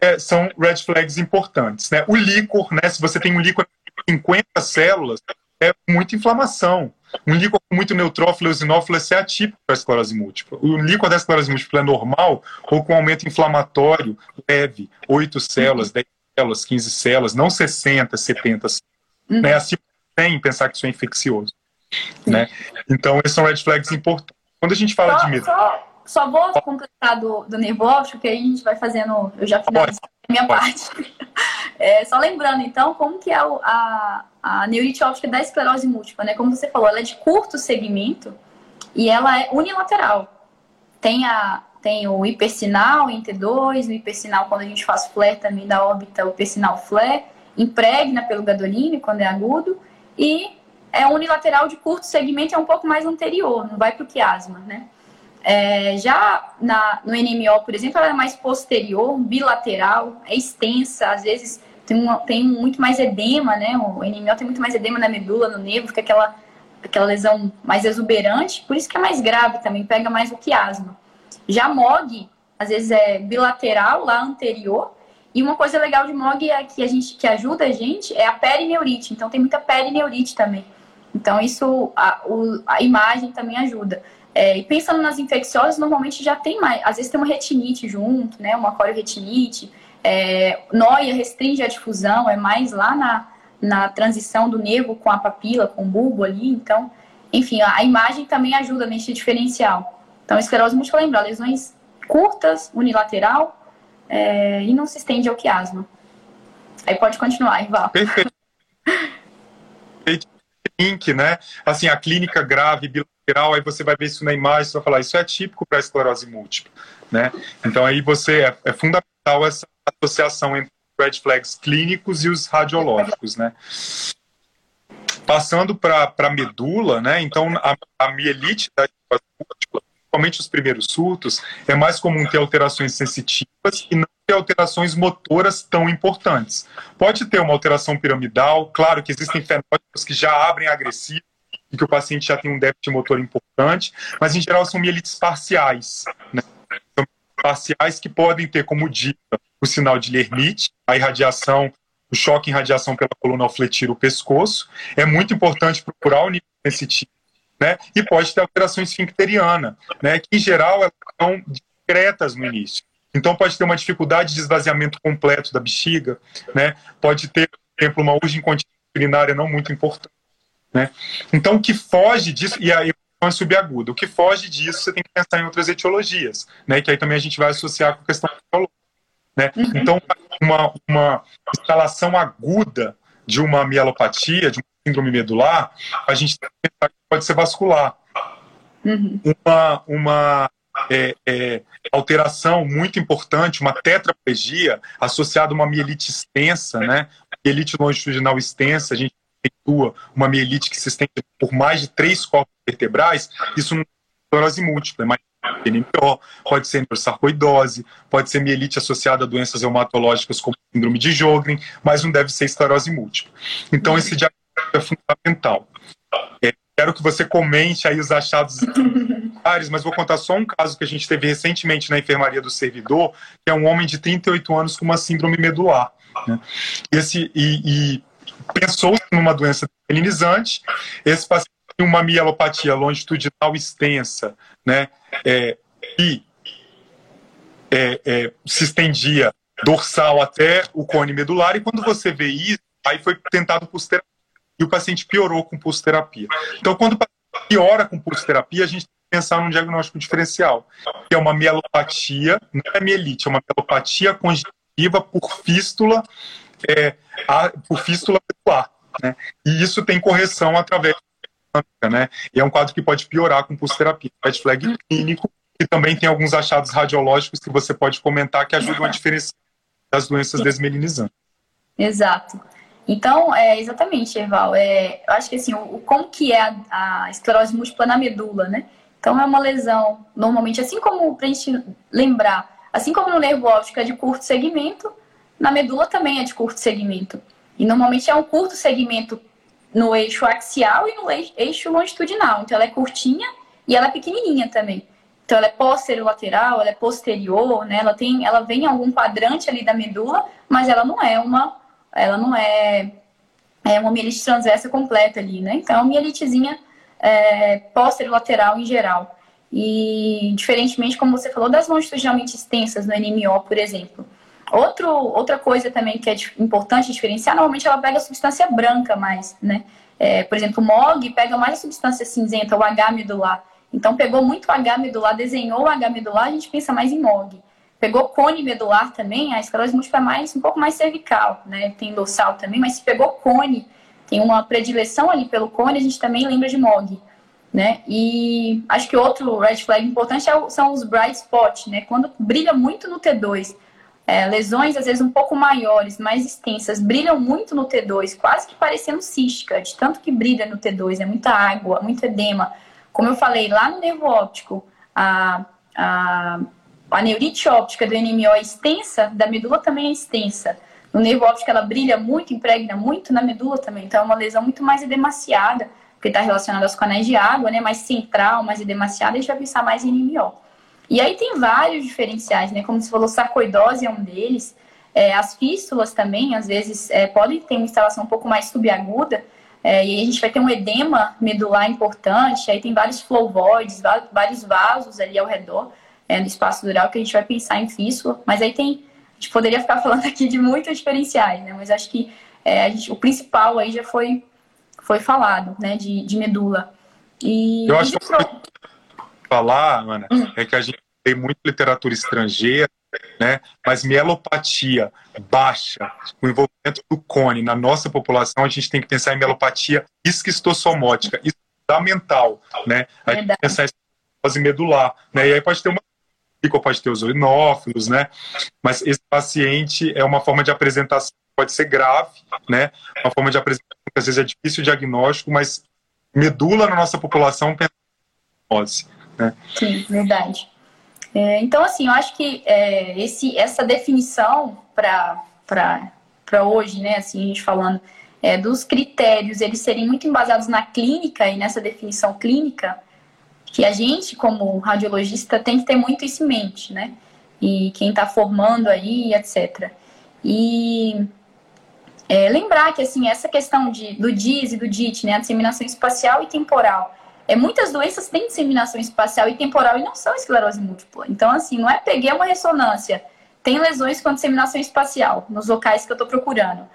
é, são red flags importantes, né? O líquor, né? Se você tem um líquor de 50 células, é muita inflamação. Um líquor com muito neutrófilo e eosinófilo é atípico para a esclerose múltipla. O líquor da esclerose múltipla é normal ou com aumento inflamatório leve, 8 células, 10 células, 15 células, não 60, 70 células. Uhum. Né? Assim, sem pensar que isso é infeccioso. Né? Então, esses são red flags importantes. Quando a gente fala só, de medo... Só, só vou completar do, do nervo óptico, que aí a gente vai fazendo... Eu já finalizei a minha pode. parte. É, só lembrando, então, como que é a, a neurite óptica da esclerose múltipla, né? Como você falou, ela é de curto segmento e ela é unilateral. Tem, a, tem o hipersinal em T2, o hipersinal quando a gente faz flare também da órbita, o hipersinal flare, impregna pelo gadolínio quando é agudo, e é unilateral de curto segmento, é um pouco mais anterior, não vai para o quiasma, né? É, já na, no NMO, por exemplo, ela é mais posterior, bilateral, é extensa, às vezes tem, uma, tem muito mais edema, né? O NMO tem muito mais edema na medula, no nervo, fica aquela, aquela lesão mais exuberante, por isso que é mais grave também, pega mais o quiasma. Já MOG, às vezes é bilateral, lá anterior, e uma coisa legal de MOG é que a gente que ajuda a gente é a perineurite, então tem muita perineurite também. Então isso a, o, a imagem também ajuda. É, e pensando nas infecciosas, normalmente já tem mais, às vezes tem uma retinite junto, né, uma corioretinite, é, noia restringe a difusão, é mais lá na, na transição do nervo com a papila, com o bulbo ali, então, enfim, a, a imagem também ajuda nesse diferencial. Então, esclerose múltipla, lembra, lesões curtas, unilateral, é, e não se estende ao quiasma. Aí pode continuar, Ival. Perfeito. Link, né? Assim, a clínica grave, bilateral, aí você vai ver isso na imagem, você vai falar, isso é típico para esclerose múltipla, né? Então aí você, é, é fundamental essa associação entre red flags clínicos e os radiológicos, né? Passando para a medula, né? Então, a, a mielite da principalmente os primeiros surtos, é mais comum ter alterações sensitivas e não ter alterações motoras tão importantes. Pode ter uma alteração piramidal, claro que existem fenótipos que já abrem agressivo e que o paciente já tem um déficit motor importante, mas em geral são mielites parciais, né? Parciais que podem ter como dica o sinal de Lermite, a irradiação, o choque em radiação pela coluna ao fletir o pescoço. É muito importante procurar o nível sensitivo né? E pode ter alteração esfincteriana, né? Que em geral elas são discretas no início. Então pode ter uma dificuldade de esvaziamento completo da bexiga, né? Pode ter, por exemplo, uma incontinência urinária não muito importante, né? Então o que foge disso e aí é subaguda. O que foge disso, você tem que pensar em outras etiologias, né? Que aí também a gente vai associar com a questão etiológica, né? Uhum. Então, uma, uma instalação aguda de uma mielopatia, de uma síndrome medular, a gente tem que pensar que pode ser vascular. Uhum. Uma, uma é, é, alteração muito importante, uma tetraplegia associada a uma mielite extensa, né? Mielite longitudinal extensa, a gente efetua uma mielite que se estende por mais de três corpos vertebrais, isso não é esclerose múltipla, é mais NMO, pode ser neurosarcoidose, pode ser mielite associada a doenças reumatológicas como síndrome de Jogren, mas não deve ser esclerose múltipla. Então, esse diagnóstico é fundamental. É, quero que você comente aí os achados mas vou contar só um caso que a gente teve recentemente na enfermaria do servidor, que é um homem de 38 anos com uma síndrome medular. Né? Esse, e, e pensou numa doença felinizante, esse paciente tinha uma mielopatia longitudinal extensa, né? É, e é, é, se estendia dorsal até o cone medular, e quando você vê isso, aí foi tentado posteriormente e o paciente piorou com pulsoterapia. Então, quando o paciente piora com pulsoterapia, a gente tem que pensar num diagnóstico diferencial, que é uma mielopatia, não é mielite, é uma mielopatia congestiva por fístula, é, a, por fístula celular. Né? E isso tem correção através da né? E é um quadro que pode piorar com pulsoterapia. Red flag clínico, e também tem alguns achados radiológicos que você pode comentar que ajudam a diferenciar das doenças desmelinizantes. Exato. Então, é, exatamente, Eval. É, eu acho que assim, o, como que é a, a, esclerose múltipla na medula, né? Então, é uma lesão, normalmente, assim como, para a gente lembrar, assim como no nervo óptico é de curto segmento, na medula também é de curto segmento. E normalmente é um curto segmento no eixo axial e no eixo longitudinal. Então, ela é curtinha e ela é pequenininha também. Então ela é posterolateral, ela é posterior, né? Ela tem, ela vem em algum quadrante ali da medula, mas ela não é uma, ela não é, é uma mielite transversa completa ali, né? Então é uma mielitezinha é, posterolateral em geral. E diferentemente, como você falou, das longitudinalmente extensas no NMO, por exemplo. Outro, outra coisa também que é importante diferenciar, normalmente ela pega a substância branca mais, né? É, por exemplo, o MOG pega mais a substância cinzenta, o H medular. Então, pegou muito o H medular, desenhou o H medular, a gente pensa mais em MOG. Pegou cone medular também, a esclerose múltipla é mais, um pouco mais cervical, né? Tem dorsal também, mas se pegou cone, tem uma predileção ali pelo cone, a gente também lembra de MOG. Né? E acho que outro red flag importante é são os bright spots, né? Quando brilha muito no T2, é, lesões às vezes um pouco maiores, mais extensas, brilham muito no T2, quase que parecendo cística, de tanto que brilha no T2, é muita água, muito edema. Como eu falei, lá no nervo óptico, a, a, a neurite óptica do NMO é extensa, da medula também é extensa. No nervo óptico ela brilha muito, impregna muito na medula também, então é uma lesão muito mais edemaciada, porque está relacionada aos canais de água, né, mais central, mais edemaciada, a gente vai pensar mais em NMO. E aí tem vários diferenciais, né? Como você falou, sarcoidose é um deles. É, as fístulas também, às vezes, é, podem ter uma instalação um pouco mais subaguda, é, e aí a gente vai ter um edema medular importante, aí tem vários flowvoids, vários vasos ali ao redor é, do espaço dural que a gente vai pensar em fístula, mas aí tem, a gente poderia ficar falando aqui de muitos diferenciais, né? Mas acho que é, gente, o principal aí já foi, foi falado, né? De, de medula. E, Eu acho que falar, Ana, hum. é que a gente tem muita literatura estrangeira, né? Mas mielopatia baixa, o envolvimento do cone na nossa população, a gente tem que pensar em mielopatia isquistossomótica, isso é fundamental, né? A gente pensar em esclerose medular, né? E aí pode ter uma pode ter os urinófilos, né? Mas esse paciente é uma forma de apresentação pode ser grave, né? Uma forma de apresentação que às vezes é difícil o diagnóstico, mas medula na nossa população pensa né? Sim, verdade. É, então, assim, eu acho que é, esse, essa definição para hoje, né, assim, a gente falando é, dos critérios, eles serem muito embasados na clínica e nessa definição clínica, que a gente, como radiologista, tem que ter muito isso em mente, né? E quem está formando aí, etc. E é, lembrar que, assim, essa questão de, do DIS e do DIT, né, a disseminação espacial e temporal, é, muitas doenças têm disseminação espacial e temporal e não são esclerose múltipla. Então, assim, não é peguei uma ressonância, tem lesões com disseminação espacial nos locais que eu estou procurando.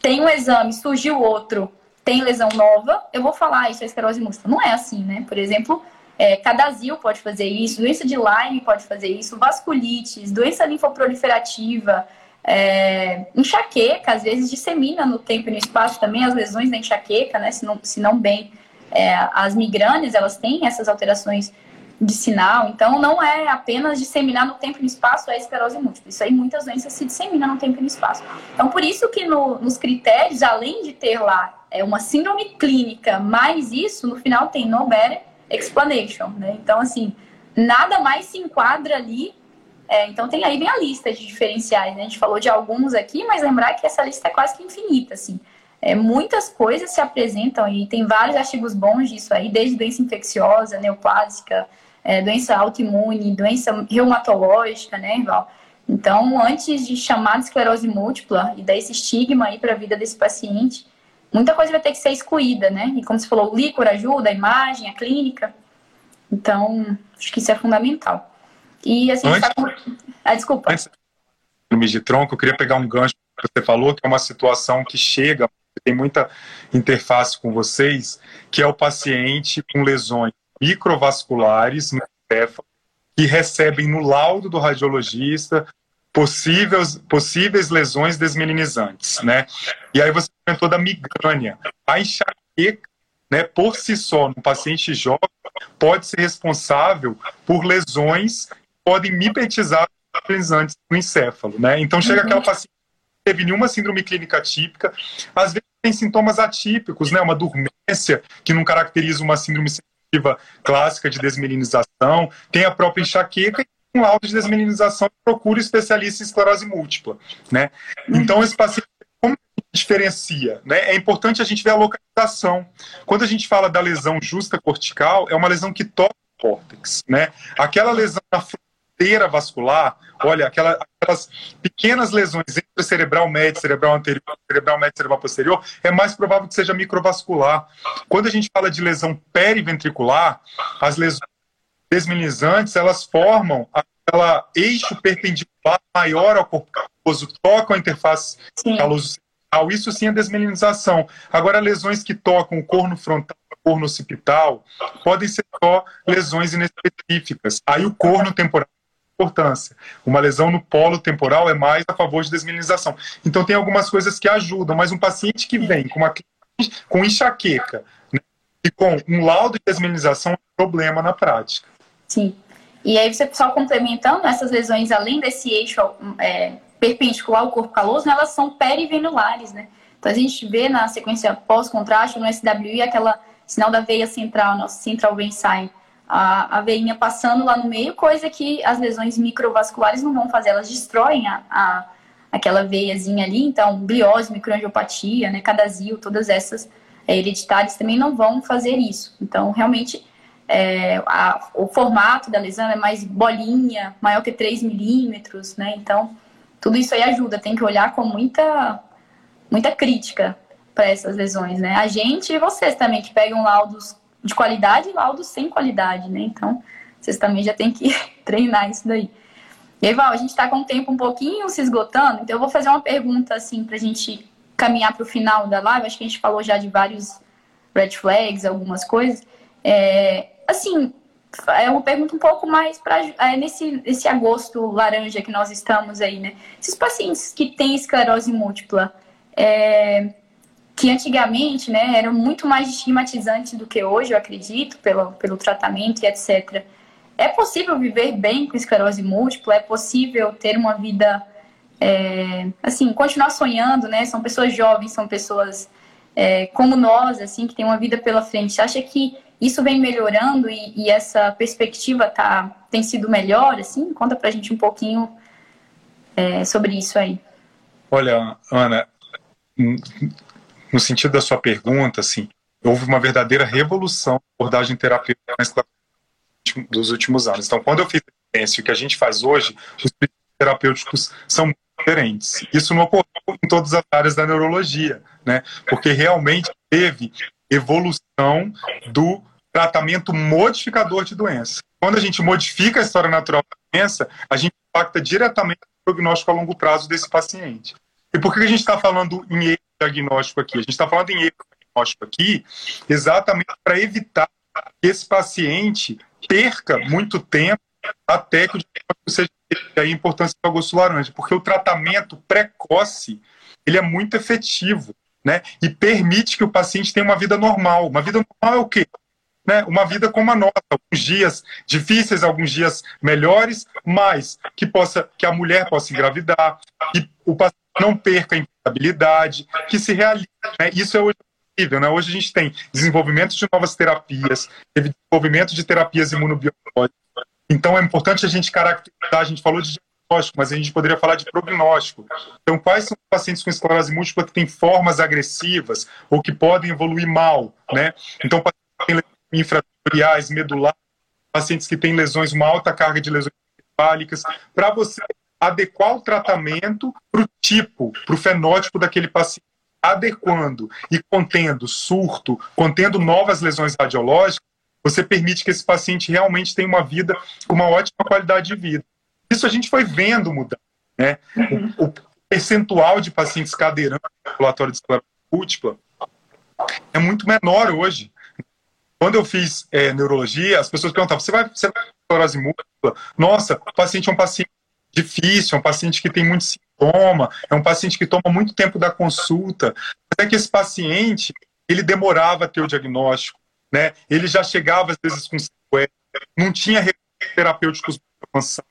Tem um exame, surgiu outro, tem lesão nova, eu vou falar isso é esclerose múltipla. Não é assim, né? Por exemplo, é, cadazil pode fazer isso, doença de Lyme pode fazer isso, vasculites, doença linfoproliferativa, é, enxaqueca, às vezes dissemina no tempo e no espaço também as lesões da enxaqueca, né? Se não, se não bem é, as migrâneas, elas têm essas alterações de sinal, então não é apenas disseminar no tempo e no espaço a esclerose múltipla. Isso aí muitas doenças se disseminam no tempo e no espaço. Então, por isso que no, nos critérios, além de ter lá é, uma síndrome clínica, mais isso, no final tem no better explanation, né? Então, assim, nada mais se enquadra ali. É, então, tem aí vem a lista de diferenciais, né? A gente falou de alguns aqui, mas lembrar que essa lista é quase que infinita, assim. É, muitas coisas se apresentam e tem vários artigos bons disso aí, desde doença infecciosa, neoplásica, é, doença autoimune, doença reumatológica, né, Val? Então, antes de chamar de esclerose múltipla e dar esse estigma aí para a vida desse paciente, muita coisa vai ter que ser excluída, né? E como você falou, o líquor ajuda, a imagem, a clínica. Então, acho que isso é fundamental. E assim, antes, tá com... ah, desculpa. Antes de tronco, eu queria pegar um gancho que você falou, que é uma situação que chega tem muita interface com vocês, que é o paciente com lesões microvasculares no encéfalo, que recebem no laudo do radiologista possíveis, possíveis lesões desmelinizantes, né? E aí você comentou da migrânia. A enxaqueca, né, por si só, no paciente jovem, pode ser responsável por lesões que podem mimetizar desmelinizantes no encéfalo, né? Então chega uhum. aquela paciente teve nenhuma síndrome clínica típica. Às vezes tem sintomas atípicos, né? Uma dormência que não caracteriza uma síndrome sensitiva clássica de desmelinização, tem a própria enxaqueca e um laudo de desmelinização procura especialista em esclerose múltipla, né? Então esse paciente como diferencia, né? É importante a gente ver a localização. Quando a gente fala da lesão justa cortical, é uma lesão que toca córtex, né? Aquela lesão na fronteira vascular, olha, aquela, aquelas pequenas lesões entre cerebral médio, cerebral anterior, cerebral médio, cerebral posterior, é mais provável que seja microvascular. Quando a gente fala de lesão periventricular, as lesões desminizantes, elas formam aquela eixo perpendicular maior ao corpo caloso, tocam a interface caloso isso sim é desmelinização. Agora, lesões que tocam o corno frontal, o corno occipital, podem ser só lesões inespecíficas. Aí o corno temporal importância. Uma lesão no polo temporal é mais a favor de desmelinização. Então tem algumas coisas que ajudam, mas um paciente que vem com, uma, com enxaqueca né, e com um laudo de desmelinização é um problema na prática. Sim. E aí você só complementando, essas lesões, além desse eixo é, perpendicular ao corpo caloso, né, elas são perivenulares, né? Então a gente vê na sequência pós-contraste, no SWI, aquela sinal da veia central, nosso central vein sign, a, a veinha passando lá no meio, coisa que as lesões microvasculares não vão fazer, elas destroem a, a aquela veiazinha ali, então gliose, microangiopatia, né, cadazil, todas essas é, hereditárias também não vão fazer isso. Então, realmente, é, a, o formato da lesão é mais bolinha, maior que 3 milímetros, né, então tudo isso aí ajuda, tem que olhar com muita, muita crítica para essas lesões, né? A gente e vocês também, que pegam laudos de qualidade e laudos sem qualidade, né? Então, vocês também já têm que treinar isso daí. E aí, Val, a gente está com o tempo um pouquinho se esgotando, então eu vou fazer uma pergunta, assim, para a gente caminhar para o final da live. Acho que a gente falou já de vários red flags, algumas coisas. É, assim, é uma pergunta um pouco mais para é, nesse, nesse agosto laranja que nós estamos aí, né? Esses pacientes que têm esclerose múltipla, é, que antigamente, né, eram muito mais estigmatizantes do que hoje, eu acredito, pelo, pelo tratamento e etc. É possível viver bem com esclerose múltipla? É possível ter uma vida, é, assim, continuar sonhando, né? São pessoas jovens, são pessoas é, como nós, assim, que tem uma vida pela frente. Você acha que isso vem melhorando e, e, essa perspectiva tá, tem sido melhor, assim? Conta pra gente um pouquinho é, sobre isso aí. Olha, Ana, no sentido da sua pergunta, assim, houve uma verdadeira revolução na abordagem terapêutica dos últimos anos. Então, quando eu fiz o que a gente faz hoje, os terapêuticos são diferentes. Isso não ocorreu em todas as áreas da neurologia, né? Porque realmente teve evolução do tratamento modificador de doença. Quando a gente modifica a história natural da doença, a gente impacta diretamente o prognóstico a longo prazo desse paciente. E por que a gente está falando em diagnóstico aqui? A gente está falando em erro diagnóstico aqui exatamente para evitar que esse paciente perca muito tempo até que o diagnóstico seja a importância do agosto laranja, porque o tratamento precoce ele é muito efetivo, né? E permite que o paciente tenha uma vida normal. Uma vida normal é o quê? né, uma vida como a nossa, alguns dias difíceis, alguns dias melhores, mas que possa que a mulher possa engravidar, que o paciente não perca a imputabilidade, que se realize. Né? Isso é hoje possível. Né? Hoje a gente tem desenvolvimento de novas terapias, desenvolvimento de terapias imunobiológicas. Então é importante a gente caracterizar, a gente falou de diagnóstico, mas a gente poderia falar de prognóstico. Então, quais são os pacientes com esclerose múltipla que têm formas agressivas ou que podem evoluir mal, né? Então, pacientes infratoriais, medulares, pacientes que têm lesões, uma alta carga de lesões encefálicas, para você adequar o tratamento para o tipo, para o fenótipo daquele paciente, adequando e contendo surto, contendo novas lesões radiológicas, você permite que esse paciente realmente tenha uma vida com uma ótima qualidade de vida. Isso a gente foi vendo mudar. Né? O, o percentual de pacientes cadeirantes no ambulatório de esclerose múltipla é muito menor hoje. Quando eu fiz é, neurologia, as pessoas perguntavam: você vai, você vai esclerose múltipla? Nossa, o paciente é um paciente difícil, é um paciente que tem muito sintoma, é um paciente que toma muito tempo da consulta. Até que esse paciente, ele demorava a ter o diagnóstico, né? Ele já chegava às vezes com sequela, não tinha terapêuticos avançados.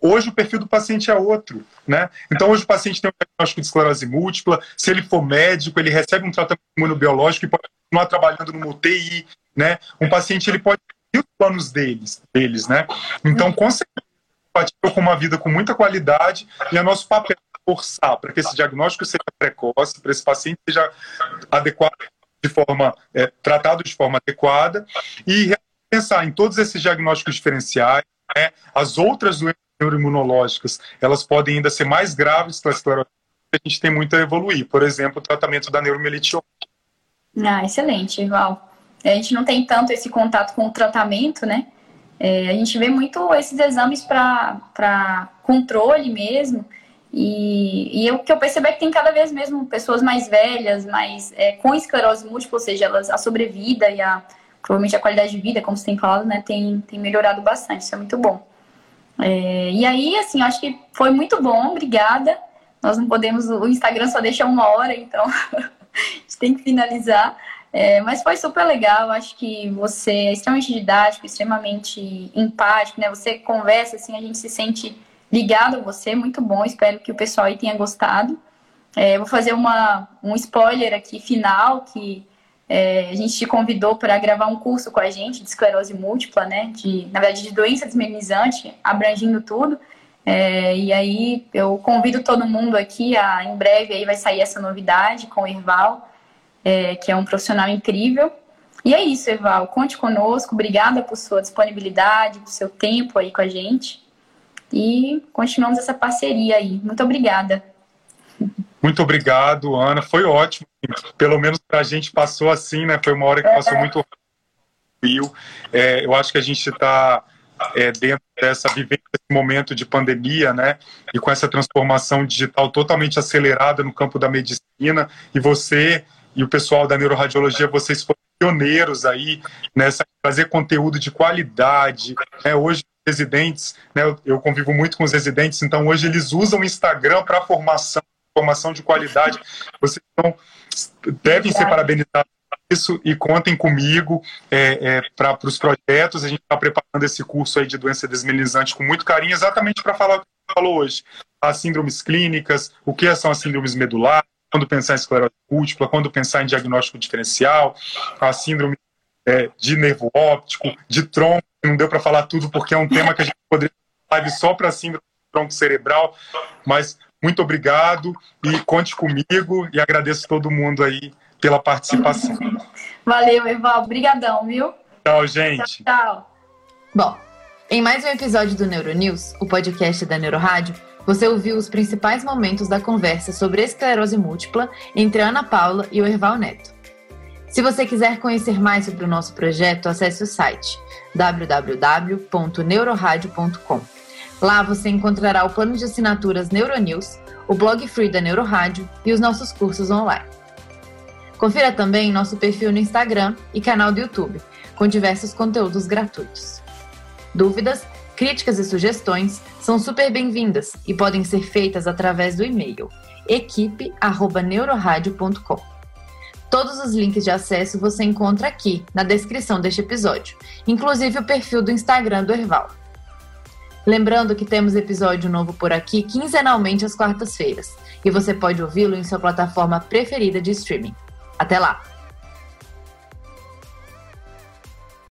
Hoje o perfil do paciente é outro, né? Então hoje o paciente tem um diagnóstico de esclerose múltipla, se ele for médico, ele recebe um tratamento imunobiológico e pode continuar trabalhando numa UTI, né? Um paciente ele pode ter os planos deles, deles, né? Então, com certeza, com uma vida com muita qualidade e é nosso papel forçar para que esse diagnóstico seja precoce, para esse paciente seja adequado de forma é, tratado de forma adequada e pensar em todos esses diagnósticos diferenciais, né, as outras doenças neuroimunológicas, elas podem ainda ser mais graves que a esclerose a gente tem muito a evoluir. Por exemplo, o tratamento da neuromielite Ah, excelente, Val. A gente não tem tanto esse contato com o tratamento, né? É, a gente vê muito esses exames para controle mesmo. E, e o que eu percebo é que tem cada vez mesmo pessoas mais velhas, mais é, com esclerose múltipla, ou seja, elas, a sobrevida e a, provavelmente a qualidade de vida, como você tem falado, né, tem, tem melhorado bastante. Isso é muito bom. É, e aí, assim, acho que foi muito bom, obrigada. Nós não podemos, o Instagram só deixa uma hora, então a gente tem que finalizar. É, mas foi super legal, acho que você é extremamente didático, extremamente empático, né? Você conversa, assim, a gente se sente ligado a você, muito bom, espero que o pessoal aí tenha gostado. É, vou fazer uma, um spoiler aqui final, que é, a gente te convidou para gravar um curso com a gente de esclerose múltipla, né? De, na verdade, de doença desmelinizante, abrangindo tudo. É, e aí eu convido todo mundo aqui a, em breve aí vai sair essa novidade com o Erval é, que é um profissional incrível. E é isso, Eval. Conte conosco. Obrigada por sua disponibilidade, por seu tempo aí com a gente. E continuamos essa parceria aí. Muito obrigada. Muito obrigado, Ana. Foi ótimo. Pelo menos para a gente passou assim, né? Foi uma hora que passou é. muito rápido. É, eu acho que a gente está é, dentro dessa vivência, desse momento de pandemia, né? E com essa transformação digital totalmente acelerada no campo da medicina. E você e o pessoal da neuroradiologia, vocês foram pioneiros aí nessa fazer conteúdo de qualidade. Né? Hoje, residentes, né, eu convivo muito com os residentes, então hoje eles usam o Instagram para formação, formação de qualidade. Vocês não, devem ser parabenizados isso e contem comigo é, é, para os projetos. A gente está preparando esse curso aí de doença desmelinizante com muito carinho, exatamente para falar o que falou hoje. As síndromes clínicas, o que são as síndromes medulares, quando pensar em esclerose múltipla, quando pensar em diagnóstico diferencial, a síndrome é, de nervo óptico, de tronco, não deu para falar tudo porque é um tema que a gente poderia falar só para síndrome de tronco cerebral, mas muito obrigado e conte comigo e agradeço todo mundo aí pela participação. Valeu, Eval, obrigadão, viu? Tchau, gente. Tchau, tchau. Bom, em mais um episódio do Neuronews, o podcast da Neurorádio, você ouviu os principais momentos da conversa sobre esclerose múltipla entre Ana Paula e o Erval Neto. Se você quiser conhecer mais sobre o nosso projeto, acesse o site www.neuroradio.com. Lá você encontrará o plano de assinaturas Neuronews, o blog free da Neurorádio e os nossos cursos online. Confira também nosso perfil no Instagram e canal do YouTube, com diversos conteúdos gratuitos. Dúvidas? Críticas e sugestões são super bem-vindas e podem ser feitas através do e-mail equipe@neuroradio.com. Todos os links de acesso você encontra aqui na descrição deste episódio, inclusive o perfil do Instagram do Erval. Lembrando que temos episódio novo por aqui quinzenalmente às quartas-feiras, e você pode ouvi-lo em sua plataforma preferida de streaming. Até lá!